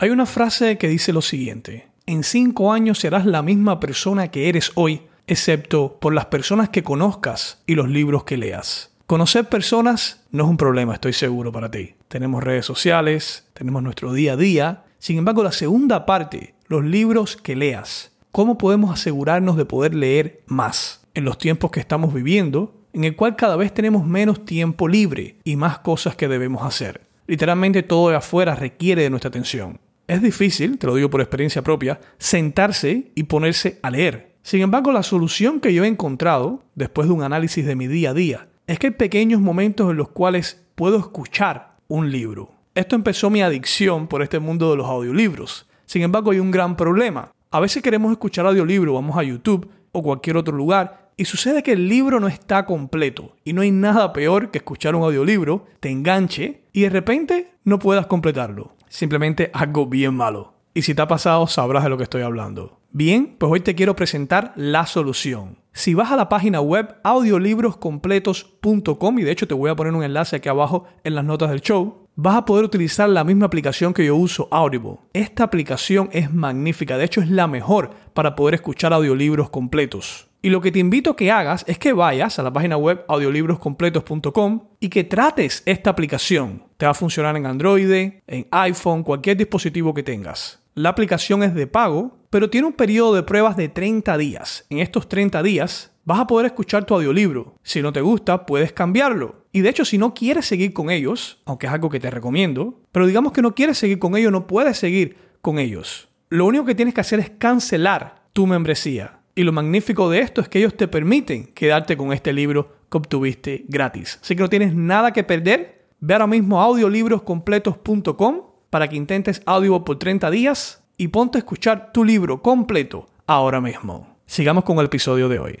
Hay una frase que dice lo siguiente, en cinco años serás la misma persona que eres hoy, excepto por las personas que conozcas y los libros que leas. Conocer personas no es un problema, estoy seguro para ti. Tenemos redes sociales, tenemos nuestro día a día. Sin embargo, la segunda parte, los libros que leas. ¿Cómo podemos asegurarnos de poder leer más en los tiempos que estamos viviendo, en el cual cada vez tenemos menos tiempo libre y más cosas que debemos hacer? Literalmente todo de afuera requiere de nuestra atención. Es difícil, te lo digo por experiencia propia, sentarse y ponerse a leer. Sin embargo, la solución que yo he encontrado, después de un análisis de mi día a día, es que hay pequeños momentos en los cuales puedo escuchar un libro. Esto empezó mi adicción por este mundo de los audiolibros. Sin embargo, hay un gran problema. A veces queremos escuchar audiolibro, vamos a YouTube o cualquier otro lugar y sucede que el libro no está completo y no hay nada peor que escuchar un audiolibro, te enganche y de repente no puedas completarlo. Simplemente algo bien malo. Y si te ha pasado, sabrás de lo que estoy hablando. Bien, pues hoy te quiero presentar la solución. Si vas a la página web audiolibroscompletos.com, y de hecho te voy a poner un enlace aquí abajo en las notas del show, vas a poder utilizar la misma aplicación que yo uso, Audible. Esta aplicación es magnífica, de hecho es la mejor para poder escuchar audiolibros completos. Y lo que te invito a que hagas es que vayas a la página web audiolibroscompletos.com y que trates esta aplicación. Te va a funcionar en Android, en iPhone, cualquier dispositivo que tengas. La aplicación es de pago, pero tiene un periodo de pruebas de 30 días. En estos 30 días vas a poder escuchar tu audiolibro. Si no te gusta, puedes cambiarlo. Y de hecho, si no quieres seguir con ellos, aunque es algo que te recomiendo, pero digamos que no quieres seguir con ellos, no puedes seguir con ellos. Lo único que tienes que hacer es cancelar tu membresía. Y lo magnífico de esto es que ellos te permiten quedarte con este libro que obtuviste gratis. Así que no tienes nada que perder. Ve ahora mismo audiolibroscompletos.com para que intentes Audible por 30 días y ponte a escuchar tu libro completo ahora mismo. Sigamos con el episodio de hoy.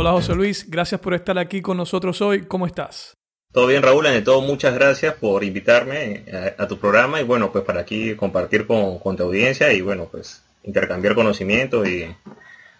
Hola José Luis, gracias por estar aquí con nosotros hoy. ¿Cómo estás? Todo bien Raúl, ante todo muchas gracias por invitarme a, tu programa y bueno, pues para aquí compartir con, con, tu audiencia y bueno, pues intercambiar conocimientos y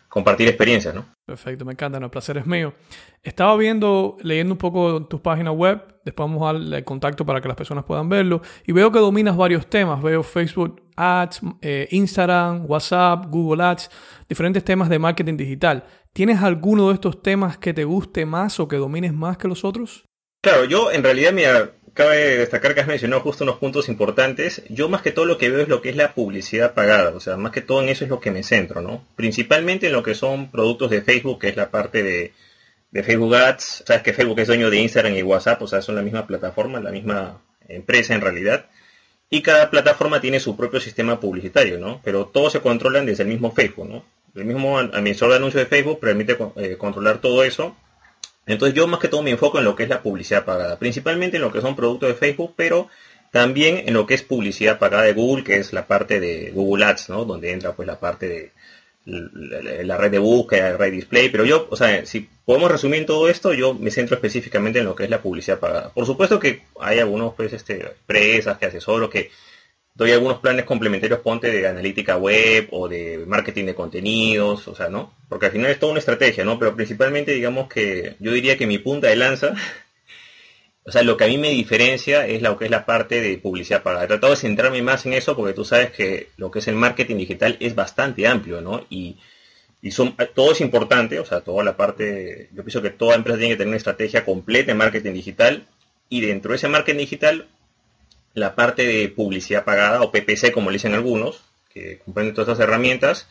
compartir experiencias, ¿no? Perfecto, me encanta, el placer es mío. Estaba viendo, leyendo un poco tus páginas web, después vamos a darle contacto para que las personas puedan verlo, y veo que dominas varios temas, veo Facebook Ads, eh, Instagram, WhatsApp, Google Ads, diferentes temas de marketing digital. ¿Tienes alguno de estos temas que te guste más o que domines más que los otros? Claro, yo en realidad, mira, cabe destacar que has mencionado justo unos puntos importantes. Yo más que todo lo que veo es lo que es la publicidad pagada, o sea, más que todo en eso es lo que me centro, ¿no? Principalmente en lo que son productos de Facebook, que es la parte de, de Facebook Ads. Sabes que Facebook es dueño de Instagram y WhatsApp, o sea, son la misma plataforma, la misma empresa en realidad. Y cada plataforma tiene su propio sistema publicitario, ¿no? Pero todos se controlan desde el mismo Facebook, ¿no? El mismo emisor de anuncios de Facebook permite eh, controlar todo eso. Entonces yo más que todo me enfoco en lo que es la publicidad pagada, principalmente en lo que son productos de Facebook, pero también en lo que es publicidad pagada de Google, que es la parte de Google Ads, ¿no? Donde entra pues la parte de la, red de búsqueda, la red display, pero yo, o sea, si podemos resumir todo esto, yo me centro específicamente en lo que es la publicidad pagada. Por supuesto que hay algunos pues este, empresas que asesoro que doy algunos planes complementarios, ponte de analítica web o de marketing de contenidos, o sea, ¿no? Porque al final es toda una estrategia, ¿no? Pero principalmente digamos que yo diría que mi punta de lanza, o sea, lo que a mí me diferencia es lo que es la parte de publicidad pagada. He tratado de centrarme más en eso porque tú sabes que lo que es el marketing digital es bastante amplio, ¿no? Y, son, todo es importante, o sea, toda la parte, yo pienso que toda empresa tiene que tener una estrategia completa en marketing digital y dentro de ese marketing digital la parte de publicidad pagada o PPC como dicen algunos, que comprende todas esas herramientas,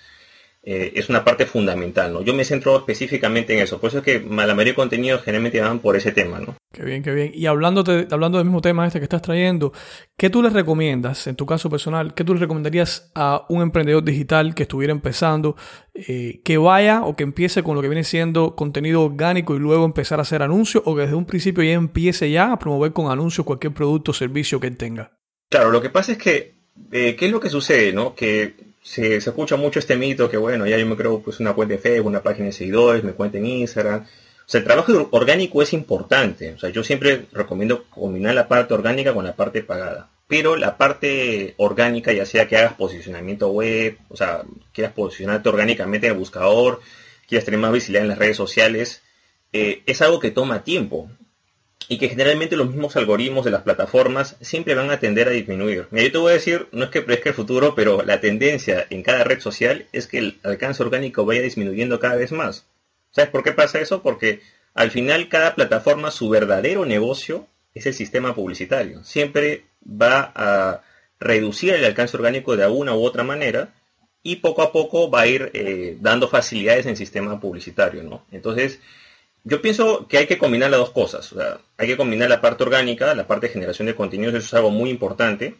eh, es una parte fundamental, ¿no? Yo me centro específicamente en eso, por eso es que la mayoría de contenidos generalmente van por ese tema, ¿no? Qué bien, qué bien. Y hablando, hablando del mismo tema este que estás trayendo, ¿qué tú le recomiendas, en tu caso personal, qué tú le recomendarías a un emprendedor digital que estuviera empezando, eh, que vaya o que empiece con lo que viene siendo contenido orgánico y luego empezar a hacer anuncios, o que desde un principio ya empiece ya a promover con anuncios cualquier producto o servicio que él tenga? Claro, lo que pasa es que, eh, ¿qué es lo que sucede, no? Que se, escucha mucho este mito que, bueno, ya yo me creo pues una cuenta de Facebook, una página de seguidores, me cuenta en Instagram. O sea, el trabajo orgánico es importante. O sea, yo siempre recomiendo combinar la parte orgánica con la parte pagada. Pero la parte orgánica, ya sea que hagas posicionamiento web, o sea, quieras posicionarte orgánicamente en el buscador, quieras tener más visibilidad en las redes sociales, eh, es algo que toma tiempo y que generalmente los mismos algoritmos de las plataformas siempre van a tender a disminuir. Mira, yo te voy a decir, no es que parezca el futuro, pero la tendencia en cada red social es que el alcance orgánico vaya disminuyendo cada vez más. ¿Sabes por qué pasa eso? Porque al final cada plataforma, su verdadero negocio es el sistema publicitario. Siempre va a reducir el alcance orgánico de alguna u otra manera y poco a poco va a ir eh, dando facilidades en el sistema publicitario, ¿no? Entonces, yo pienso que hay que combinar las dos cosas. hay que combinar la parte orgánica, la parte de generación de contenidos, eso es algo muy importante.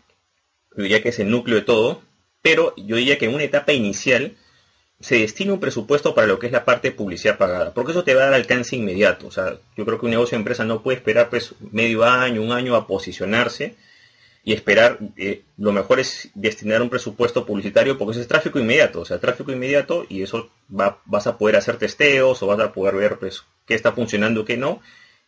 Yo diría que es el núcleo de todo. Pero yo diría que en una etapa inicial se destina un presupuesto para lo que es la parte de publicidad pagada. Porque eso te va a dar alcance inmediato. O sea, yo creo que un negocio de empresa no puede esperar pues medio año, un año a posicionarse y esperar, eh, lo mejor es destinar un presupuesto publicitario porque eso es tráfico inmediato, o sea, tráfico inmediato y eso va, vas a poder hacer testeos o vas a poder ver pues qué está funcionando, qué no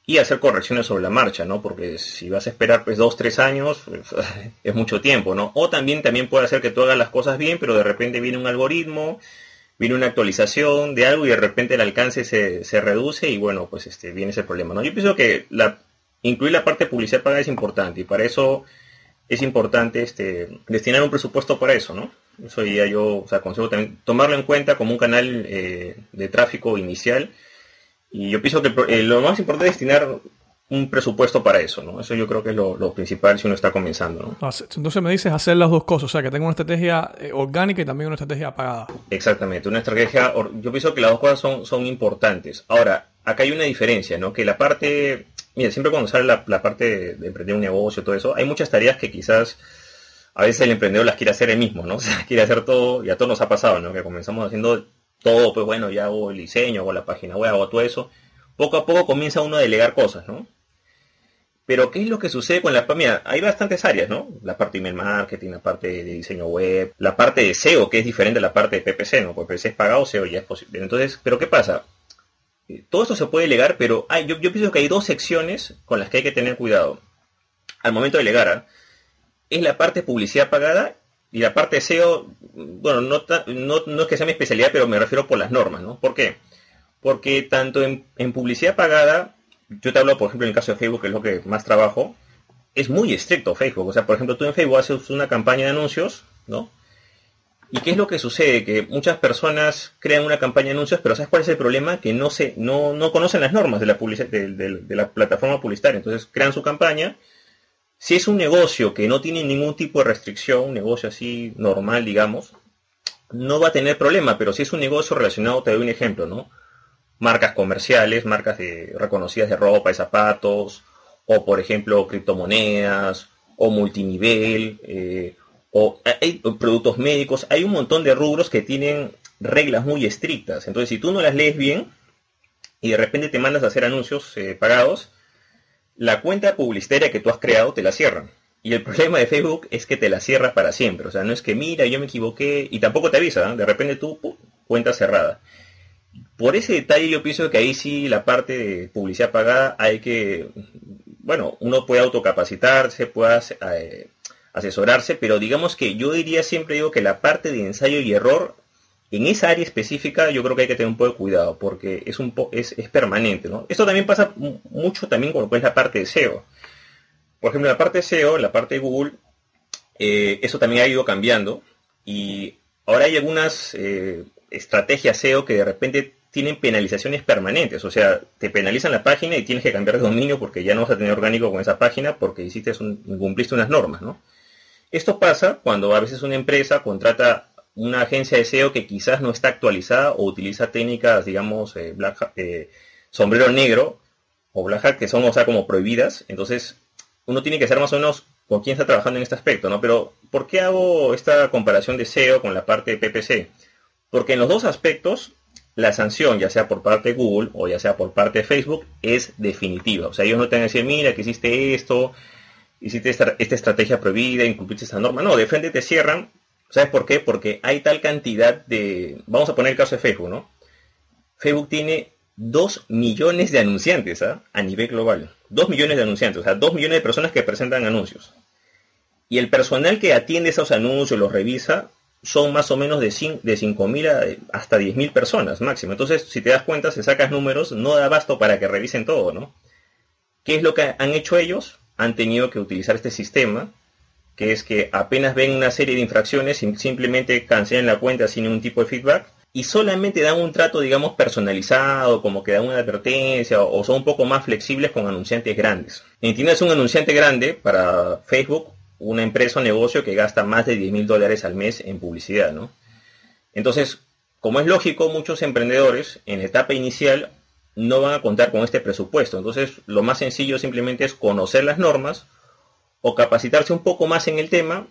y hacer correcciones sobre la marcha, ¿no? Porque si vas a esperar pues dos, tres años, pues, es mucho tiempo, ¿no? O también, también puede hacer que tú hagas las cosas bien, pero de repente viene un algoritmo, viene una actualización de algo y de repente el alcance se, se reduce y bueno, pues este, viene ese problema, ¿no? Yo pienso que la, incluir la parte publicidad pagada es importante y para eso es importante este, destinar un presupuesto para eso, ¿no? Eso ya yo o sea, aconsejo también tomarlo en cuenta como un canal eh, de tráfico inicial. Y yo pienso que eh, lo más importante es destinar un presupuesto para eso, ¿no? Eso yo creo que es lo, principal si uno está comenzando, ¿no? Entonces me dices hacer las dos cosas, o sea, que tenga una estrategia eh, orgánica y también una estrategia pagada. Exactamente, una estrategia, yo pienso que las dos cosas son, son importantes. Ahora, acá hay una diferencia, ¿no? Que la parte mira, siempre cuando sale la, parte de, emprender un negocio, todo eso, hay muchas tareas que quizás a veces el emprendedor las quiere hacer él mismo, ¿no? O sea, quiere hacer todo, y a todos nos ha pasado, ¿no? Que comenzamos haciendo todo, pues bueno, ya hago el diseño, hago la página web, hago todo eso. Poco a poco comienza uno a delegar cosas, ¿no? Pero ¿qué es lo que sucede con la mira, hay bastantes áreas, ¿no? La parte de email marketing, la parte de diseño web, la parte de SEO, que es diferente a la parte de PPC, ¿no? Porque PPC es pagado, SEO ya es posible. Entonces, ¿pero qué pasa? Todo eso se puede delegar, pero hay, yo, pienso que hay dos secciones con las que hay que tener cuidado al momento de delegar. ¿ah? Es la parte publicidad pagada y la parte de SEO, bueno, no, no, es que sea mi especialidad, pero me refiero por las normas, ¿no? ¿Por qué? Porque tanto en, en, publicidad pagada, yo te hablo, por ejemplo, en el caso de Facebook, que es lo que más trabajo, es muy estricto Facebook. O sea, por ejemplo, tú en Facebook haces una campaña de anuncios, ¿no? ¿Y qué es lo que sucede? Que muchas personas crean una campaña de anuncios, pero ¿sabes cuál es el problema? Que no, se, no, no conocen las normas de la, de, la plataforma publicitaria. Entonces crean su campaña. Si es un negocio que no tiene ningún tipo de restricción, un negocio así normal, digamos, no va a tener problema. Pero si es un negocio relacionado, te doy un ejemplo, ¿no? Marcas comerciales, marcas de, reconocidas de ropa y zapatos, o por ejemplo criptomonedas, o multinivel, eh, o hay productos médicos, hay un montón de rubros que tienen reglas muy estrictas. Entonces, si tú no las lees bien y de repente te mandas a hacer anuncios eh, pagados, la cuenta publicitaria que tú has creado te la cierran. Y el problema de Facebook es que te la cierra para siempre. O sea, no es que mira, yo me equivoqué y tampoco te avisa. De repente tú, cuenta cerrada. Por ese detalle yo pienso que ahí sí la parte de publicidad pagada hay que, bueno, uno puede autocapacitarse, puede eh, asesorarse, pero digamos que yo diría siempre digo que la parte de ensayo y error en esa área específica yo creo que hay que tener un poco de cuidado porque es un es, permanente, ¿no? Esto también pasa mucho también con lo que es la parte de SEO. Por ejemplo, la parte de SEO, la parte de Google, eh, eso también ha ido cambiando y ahora hay algunas eh, estrategias SEO que de repente tienen penalizaciones permanentes, o sea, te penalizan la página y tienes que cambiar de dominio porque ya no vas a tener orgánico con esa página porque hiciste un, cumpliste unas normas, ¿no? Esto pasa cuando a veces una empresa contrata una agencia de SEO que quizás no está actualizada o utiliza técnicas, digamos, eh, eh, sombrero negro o black hat, que son, o sea, como prohibidas. Entonces, uno tiene que ser más o menos con quién está trabajando en este aspecto, ¿no? Pero, ¿por qué hago esta comparación de SEO con la parte de PPC? Porque en los dos aspectos, la sanción, ya sea por parte de Google o ya sea por parte de Facebook, es definitiva. O sea, ellos no te van a decir, mira, que hiciste esto, hiciste esta, esta estrategia prohibida, incumpliste esta norma. No, de te cierran ¿Sabes por qué? Porque hay tal cantidad de... Vamos a poner el caso de Facebook, ¿no? Facebook tiene 2 millones de anunciantes ¿ah? a nivel global. 2 millones de anunciantes, o sea, 2 millones de personas que presentan anuncios. Y el personal que atiende esos anuncios, los revisa, son más o menos de 5.000 hasta 10.000 personas máximo. Entonces, si te das cuenta, si sacas números, no da abasto para que revisen todo, ¿no? ¿Qué es lo que han hecho ellos? Han tenido que utilizar este sistema que es que apenas ven una serie de infracciones, simplemente cancelan la cuenta sin ningún tipo de feedback y solamente dan un trato, digamos, personalizado, como que dan una advertencia o, son un poco más flexibles con anunciantes grandes. Entiendes un anunciante grande para Facebook, una empresa o negocio que gasta más de 10 mil dólares al mes en publicidad, ¿no? Entonces, como es lógico, muchos emprendedores en la etapa inicial no van a contar con este presupuesto. Entonces, lo más sencillo simplemente es conocer las normas, o capacitarse un poco más en el tema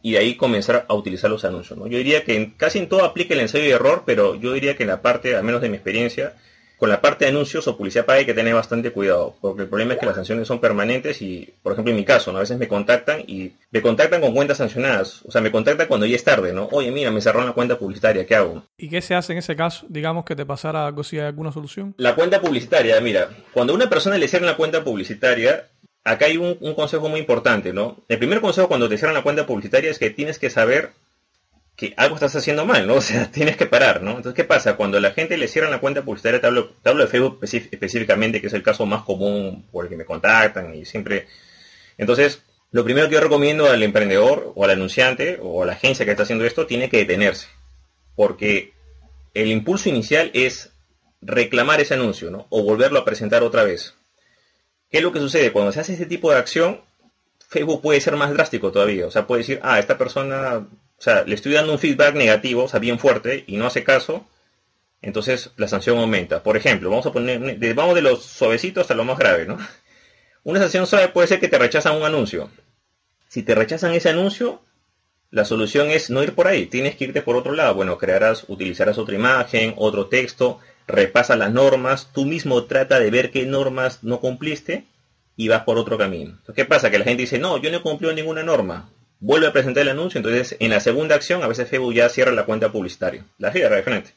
y ahí comenzar a utilizar los anuncios. Yo diría que casi en todo aplica el ensayo y error, pero yo diría que en la parte, al menos de mi experiencia, con la parte de anuncios o publicidad paga hay que tener bastante cuidado, porque el problema es que las sanciones son permanentes y, por ejemplo, en mi caso, ¿no? a veces me contactan y me contactan con cuentas sancionadas, o sea, me contactan cuando ya es tarde, ¿no? Oye, mira, me cerraron la cuenta publicitaria, ¿qué hago? ¿Y qué se hace en ese caso? Digamos que te pasara algo si hay alguna solución. La cuenta publicitaria, mira, cuando a una persona le cierran la cuenta publicitaria, acá hay un, consejo muy importante, ¿no? El primer consejo cuando te cierran la cuenta publicitaria es que tienes que saber que algo estás haciendo mal, ¿no? O sea, tienes que parar, ¿no? Entonces, ¿qué pasa? Cuando la gente le cierran la cuenta publicitaria, te hablo, de Facebook específicamente, que es el caso más común por el que me contactan y siempre... Entonces, lo primero que yo recomiendo al emprendedor o al anunciante o a la agencia que está haciendo esto, tiene que detenerse. Porque el impulso inicial es reclamar ese anuncio, ¿no? O volverlo a presentar otra vez. ¿Qué es lo que sucede? Cuando se hace este tipo de acción, Facebook puede ser más drástico todavía. O sea, puede decir, ah, esta persona, o sea, le estoy dando un feedback negativo, o sea, bien fuerte, y no hace caso, entonces la sanción aumenta. Por ejemplo, vamos a poner, vamos de los suavecitos hasta lo más grave, ¿no? Una sanción suave puede ser que te rechazan un anuncio. Si te rechazan ese anuncio, la solución es no ir por ahí, tienes que irte por otro lado. Bueno, crearás, utilizarás otra imagen, otro texto, repasa las normas, tú mismo trata de ver qué normas no cumpliste y vas por otro camino. ¿qué pasa? Que la gente dice, no, yo no he cumplido ninguna norma. Vuelve a presentar el anuncio, entonces en la segunda acción a veces Facebook ya cierra la cuenta publicitaria. La cierra de frente.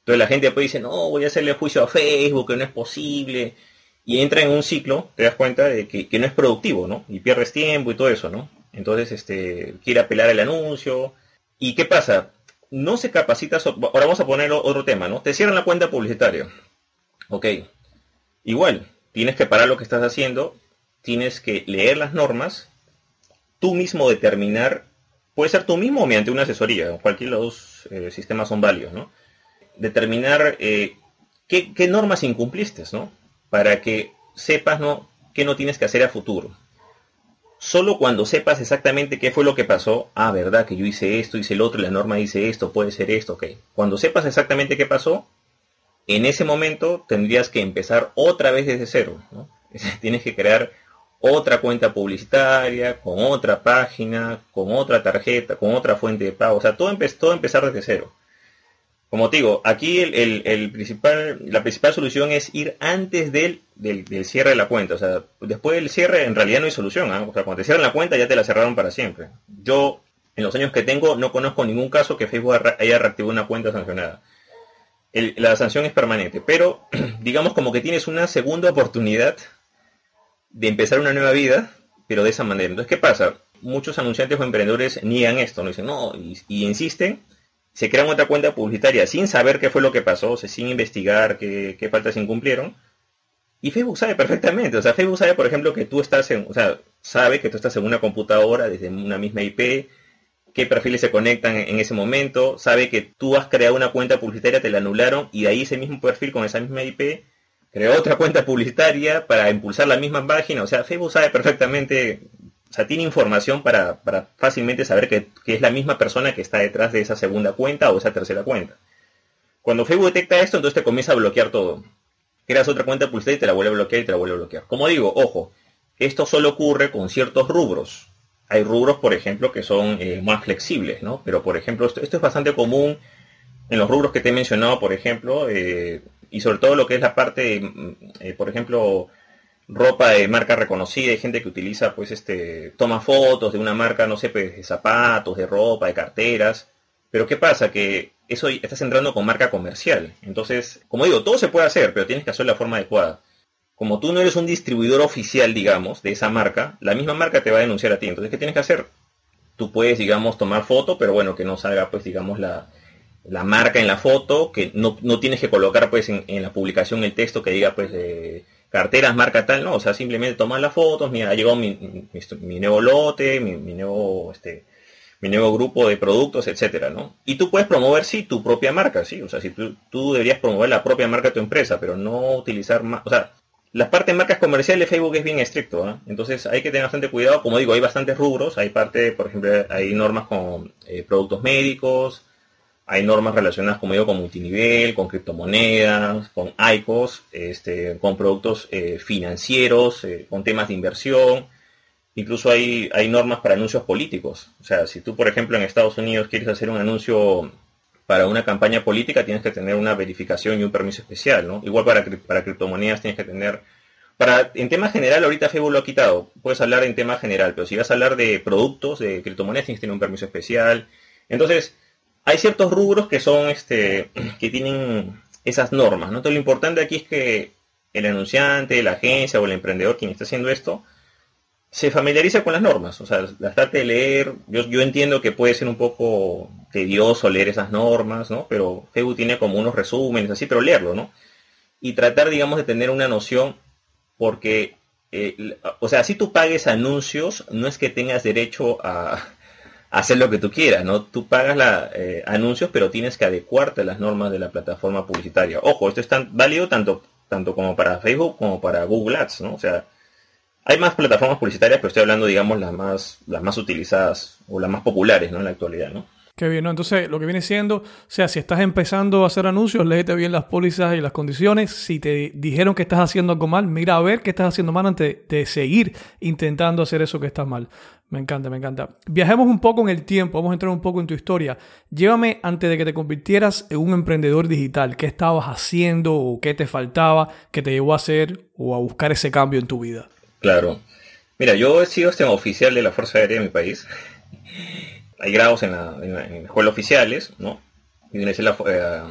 Entonces la gente después dice, no, voy a hacerle juicio a Facebook, que no es posible. Y entra en un ciclo, te das cuenta de que, que no es productivo, ¿no? Y pierdes tiempo y todo eso, ¿no? Entonces, este, quiere apelar el anuncio. ¿Y qué pasa? no se capacita, ahora vamos a poner otro tema, ¿no? Te cierran la cuenta publicitaria. Ok. Igual, tienes que parar lo que estás haciendo, tienes que leer las normas, tú mismo determinar, puede ser tú mismo mediante una asesoría, cualquiera de los eh, sistemas son válidos, ¿no? Determinar eh, qué, qué, normas incumpliste, ¿no? Para que sepas, ¿no? qué no tienes que hacer a futuro solo cuando sepas exactamente qué fue lo que pasó, ah, verdad que yo hice esto, hice el otro, la norma dice esto, puede ser esto, ok. Cuando sepas exactamente qué pasó, en ese momento tendrías que empezar otra vez desde cero, ¿no? Tienes que crear otra cuenta publicitaria, con otra página, con otra tarjeta, con otra fuente de pago, o sea, todo, todo empezar desde cero como te digo, aquí el, principal, la principal solución es ir antes del, del, cierre de la cuenta. O sea, después del cierre en realidad no hay solución. ¿ah? O sea, cuando te cierran la cuenta ya te la cerraron para siempre. Yo, en los años que tengo, no conozco ningún caso que Facebook haya reactivado una cuenta sancionada. la sanción es permanente. Pero, digamos como que tienes una segunda oportunidad de empezar una nueva vida, pero de esa manera. Entonces, ¿qué pasa? Muchos anunciantes o emprendedores niegan esto, no dicen, no, y insisten se crean otra cuenta publicitaria sin saber qué fue lo que pasó, sin investigar qué, faltas incumplieron. Y Facebook sabe perfectamente, o sea, Facebook sabe, por ejemplo, que tú estás en, o sea, sabe que tú estás en una computadora desde una misma IP, qué perfiles se conectan en ese momento, sabe que tú has creado una cuenta publicitaria, te la anularon y de ahí ese mismo perfil con esa misma IP creó otra cuenta publicitaria para impulsar la misma página, o sea, Facebook sabe perfectamente o sea, tiene información para, para fácilmente saber que, que, es la misma persona que está detrás de esa segunda cuenta o esa tercera cuenta. Cuando Facebook detecta esto, entonces te comienza a bloquear todo. Creas otra cuenta publicidad y te la vuelve a bloquear y te la vuelve a bloquear. Como digo, ojo, esto solo ocurre con ciertos rubros. Hay rubros, por ejemplo, que son eh, más flexibles, ¿no? Pero, por ejemplo, esto, esto, es bastante común en los rubros que te he mencionado, por ejemplo, eh, y sobre todo lo que es la parte, mm, eh, por ejemplo, ropa de marca reconocida, hay gente que utiliza, pues, este, toma fotos de una marca, no sé, pues, de zapatos, de ropa, de carteras. Pero ¿qué pasa? Que eso estás entrando con marca comercial. Entonces, como digo, todo se puede hacer, pero tienes que hacerlo de la forma adecuada. Como tú no eres un distribuidor oficial, digamos, de esa marca, la misma marca te va a denunciar a ti. Entonces, ¿qué tienes que hacer? Tú puedes, digamos, tomar foto, pero bueno, que no salga, pues, digamos, la, la marca en la foto, que no, no tienes que colocar, pues, en, la publicación el texto que diga, pues, eh, carteras, marca tal, no, o sea, simplemente tomar las fotos, mira, ha llegado mi, mi, mi nuevo lote, mi, nuevo, este, mi nuevo grupo de productos, etcétera, ¿no? Y tú puedes promover, sí, tu propia marca, sí, o sea, si tú, tú deberías promover la propia marca de tu empresa, pero no utilizar más, o sea, la parte de marcas comerciales de Facebook es bien estricto, ¿eh? entonces hay que tener bastante cuidado. Como digo, hay bastantes rubros, hay parte, por ejemplo, hay normas con eh, productos médicos, hay normas relacionadas, como digo, con multinivel, con criptomonedas, con ICOs, este, con productos eh, financieros, eh, con temas de inversión. Incluso hay, hay normas para anuncios políticos. O sea, si tú, por ejemplo, en Estados Unidos quieres hacer un anuncio para una campaña política tienes que tener una verificación y un permiso especial, ¿no? Igual para, para criptomonedas tienes que tener... Para, en tema general, ahorita Facebook lo ha quitado. Puedes hablar en tema general, pero si vas a hablar de productos, de criptomonedas, tienes que tener un permiso especial. Entonces, hay ciertos rubros que son, este, que tienen esas normas, ¿no? Entonces, lo importante aquí es que el anunciante, la agencia o el emprendedor, quien está haciendo esto, se familiariza con las normas, o sea, las trate de leer. Yo, yo entiendo que puede ser un poco tedioso leer esas normas, ¿no? Pero Facebook tiene como unos resúmenes así, pero leerlo, ¿no? Y tratar, digamos, de tener una noción, porque, eh, o sea, si tú pagues anuncios, no es que tengas derecho a, hacer lo que tú quieras, ¿no? Tú pagas la, eh, anuncios, pero tienes que adecuarte a las normas de la plataforma publicitaria. Ojo, esto es tan válido tanto, tanto como para Facebook como para Google Ads, ¿no? O sea, hay más plataformas publicitarias, pero estoy hablando, digamos, las más, las más utilizadas o las más populares, ¿no? En la actualidad, ¿no? Qué bien, ¿no? Entonces, lo que viene siendo, o sea, si estás empezando a hacer anuncios, léete bien las pólizas y las condiciones. Si te dijeron que estás haciendo algo mal, mira a ver qué estás haciendo mal antes de seguir intentando hacer eso que está mal. Me encanta, me encanta. Viajemos un poco en el tiempo, vamos a entrar un poco en tu historia. Llévame antes de que te convirtieras en un emprendedor digital. ¿Qué estabas haciendo o qué te faltaba que te llevó a hacer o a buscar ese cambio en tu vida? Claro. Mira, yo he sido este oficial de la Fuerza Aérea de mi país. Hay grados en la, en la, escuela oficiales, ¿no? Y la, eh,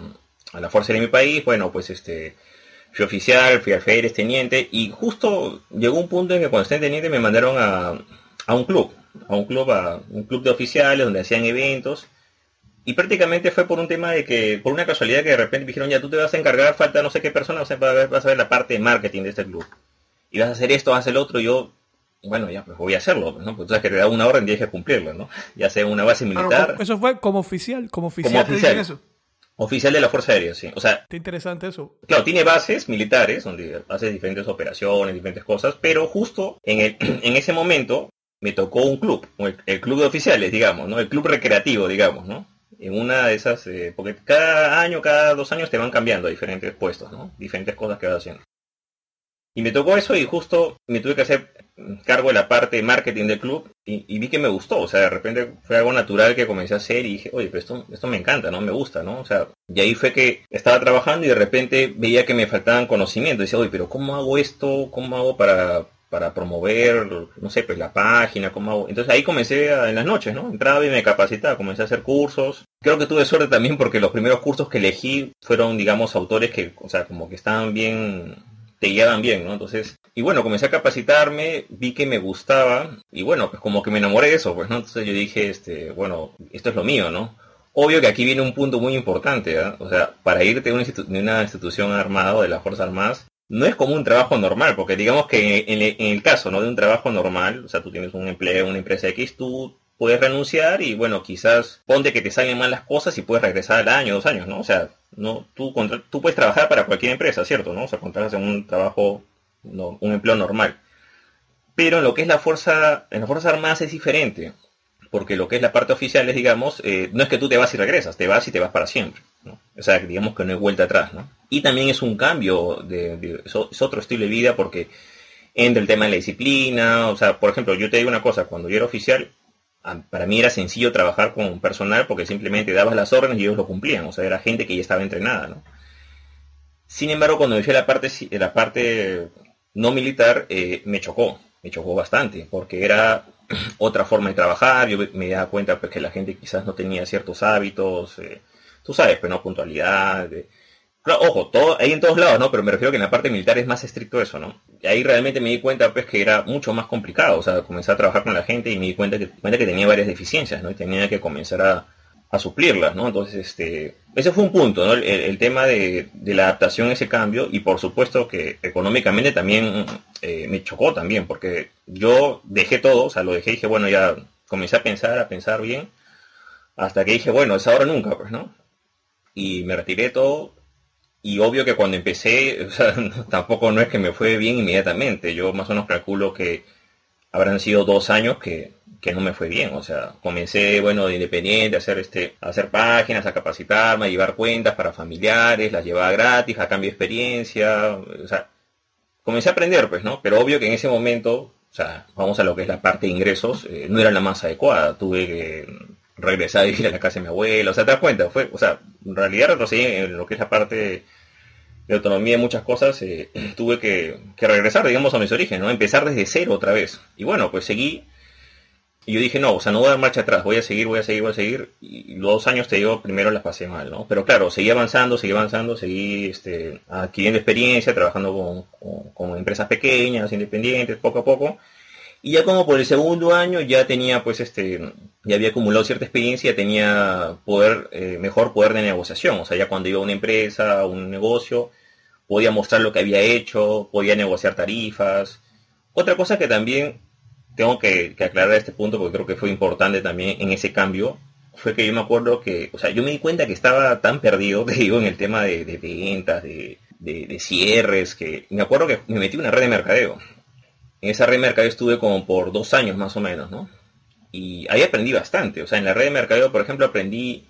a la Fuerza de mi país, bueno, pues este, fui oficial, fui alférez, teniente, y justo llegó un punto en que cuando estaba teniente me mandaron a, a un club, a un club, a un club de oficiales donde hacían eventos, y prácticamente fue por un tema de que, por una casualidad que de repente dijeron, ya tú te vas a encargar, falta no sé qué persona, vas a ver, vas a ver la parte de marketing de este club y vas a hacer esto, vas a hacer el otro, yo, bueno, ya, pues voy a hacerlo, ¿no? Pues tú sabes que te da una orden y tienes que cumplirla, ¿no? Ya sea una base militar. Claro, eso fue como oficial, como oficial. Como oficial. Eso? Oficial de la Fuerza Aérea, sí. O sea, Qué interesante eso. Claro, tiene bases militares donde hace diferentes operaciones, diferentes cosas, pero justo en, el, en ese momento me tocó un club, el, el, club de oficiales, digamos, ¿no? El club recreativo, digamos, ¿no? En una de esas, eh, porque cada año, cada dos años te van cambiando a diferentes puestos, ¿no? Diferentes cosas que vas haciendo. Y me tocó eso y justo me tuve que hacer cargo de la parte de marketing del club y, vi que me gustó. O sea, de repente fue algo natural que comencé a hacer y dije, oye, pero esto, esto me encanta, ¿no? Me gusta, ¿no? O sea, y ahí fue que estaba trabajando y de repente veía que me faltaban conocimientos. Decía, oye, pero ¿cómo hago esto? ¿Cómo hago para, para promover, no sé, pues la página? ¿Cómo hago? Entonces ahí comencé a, en las noches, ¿no? Entraba y me capacitaba, comencé a hacer cursos. Creo que tuve suerte también porque los primeros cursos que elegí fueron, digamos, autores que, o sea, como que estaban bien te guiaban bien, ¿no? Entonces, y bueno, comencé a capacitarme, vi que me gustaba, y bueno, pues como que me enamoré de eso, pues, ¿no? Entonces yo dije, este, bueno, esto es lo mío, ¿no? Obvio que aquí viene un punto muy importante, ¿eh? O sea, para irte de una, institución armada o de las Fuerzas Armadas, no es como un trabajo normal, porque digamos que en, en, el caso, ¿no? De un trabajo normal, o sea, tú tienes un empleo, una empresa X, tú puedes renunciar y bueno, quizás ponte que te salgan mal las cosas y puedes regresar al año, dos años, ¿no? O sea, no, tú, tú puedes trabajar para cualquier empresa, ¿cierto? ¿no? O sea, contratas en un trabajo, no, un empleo normal. Pero en lo que es la fuerza, en las Fuerzas Armadas es diferente, porque lo que es la parte oficial es, digamos, eh, no es que tú te vas y regresas, te vas y te vas para siempre. ¿no? O sea, digamos que no hay vuelta atrás, ¿no? Y también es un cambio, de, es otro estilo de vida porque entra el tema de la disciplina, o sea, por ejemplo, yo te digo una cosa, cuando yo era oficial, para mí era sencillo trabajar con personal porque simplemente dabas las órdenes y ellos lo cumplían, o sea, era gente que ya estaba entrenada, ¿no? Sin embargo, cuando yo la parte, la parte no militar, eh, me chocó, me chocó bastante, porque era otra forma de trabajar, yo me daba cuenta pues que la gente quizás no tenía ciertos hábitos, eh, tú sabes, pero no puntualidad, ojo, todo, ahí en todos lados, ¿no? Pero me refiero que en la parte militar es más estricto eso, ¿no? Y ahí realmente me di cuenta, pues, que era mucho más complicado, o sea, comencé a trabajar con la gente y me di cuenta que, cuenta que tenía varias deficiencias, ¿no? Y tenía que comenzar a, a suplirlas, ¿no? Entonces, este, ese fue un punto, ¿no? El, tema de, la adaptación a ese cambio y por supuesto que económicamente también eh, me chocó también, porque yo dejé todo, o sea, lo dejé y dije, bueno, ya comencé a pensar, a pensar bien, hasta que dije, bueno, es ahora nunca, pues, ¿no? Y me retiré todo y obvio que cuando empecé, o sea, tampoco no es que me fue bien inmediatamente, yo más o menos calculo que habrán sido dos años que que no me fue bien. O sea, comencé, bueno, de independiente, a hacer, este, a hacer páginas, a capacitarme, a llevar cuentas para familiares, las llevaba gratis, a cambio de experiencia. O sea, comencé a aprender, pues, ¿no? Pero obvio que en ese momento, o sea, vamos a lo que es la parte de ingresos, eh, no era la más adecuada. Tuve que regresar a vivir a la casa de mi abuela. O sea, te das cuenta, fue, o sea, en realidad retrocedí en lo que es la parte de autonomía de muchas cosas, eh, tuve que, regresar, digamos, a mis orígenes, ¿no? Empezar desde cero otra vez. Y bueno, pues seguí y yo dije, no, o sea, no voy a dar marcha atrás, voy a seguir, voy a seguir, voy a seguir. Y los dos años, te digo, primero las pasé mal, ¿no? Pero claro, seguí avanzando, seguí avanzando, seguí este, adquiriendo experiencia, trabajando con, empresas pequeñas, independientes, poco a poco. Y ya como por el segundo año ya tenía, pues, este, ya había acumulado cierta experiencia, tenía poder, eh, mejor poder de negociación. O sea, ya cuando iba a una empresa, a un negocio, podía mostrar lo que había hecho, podía negociar tarifas. Otra cosa que también tengo que, aclarar este punto porque creo que fue importante también en ese cambio, fue que yo me acuerdo que, o sea, yo me di cuenta que estaba tan perdido, te digo, en el tema de, ventas, de, cierres, que me acuerdo que me metí una red de mercadeo. En esa red de mercadeo estuve como por dos años más o menos, ¿no? Y ahí aprendí bastante. O sea, en la red de mercadeo, por ejemplo, aprendí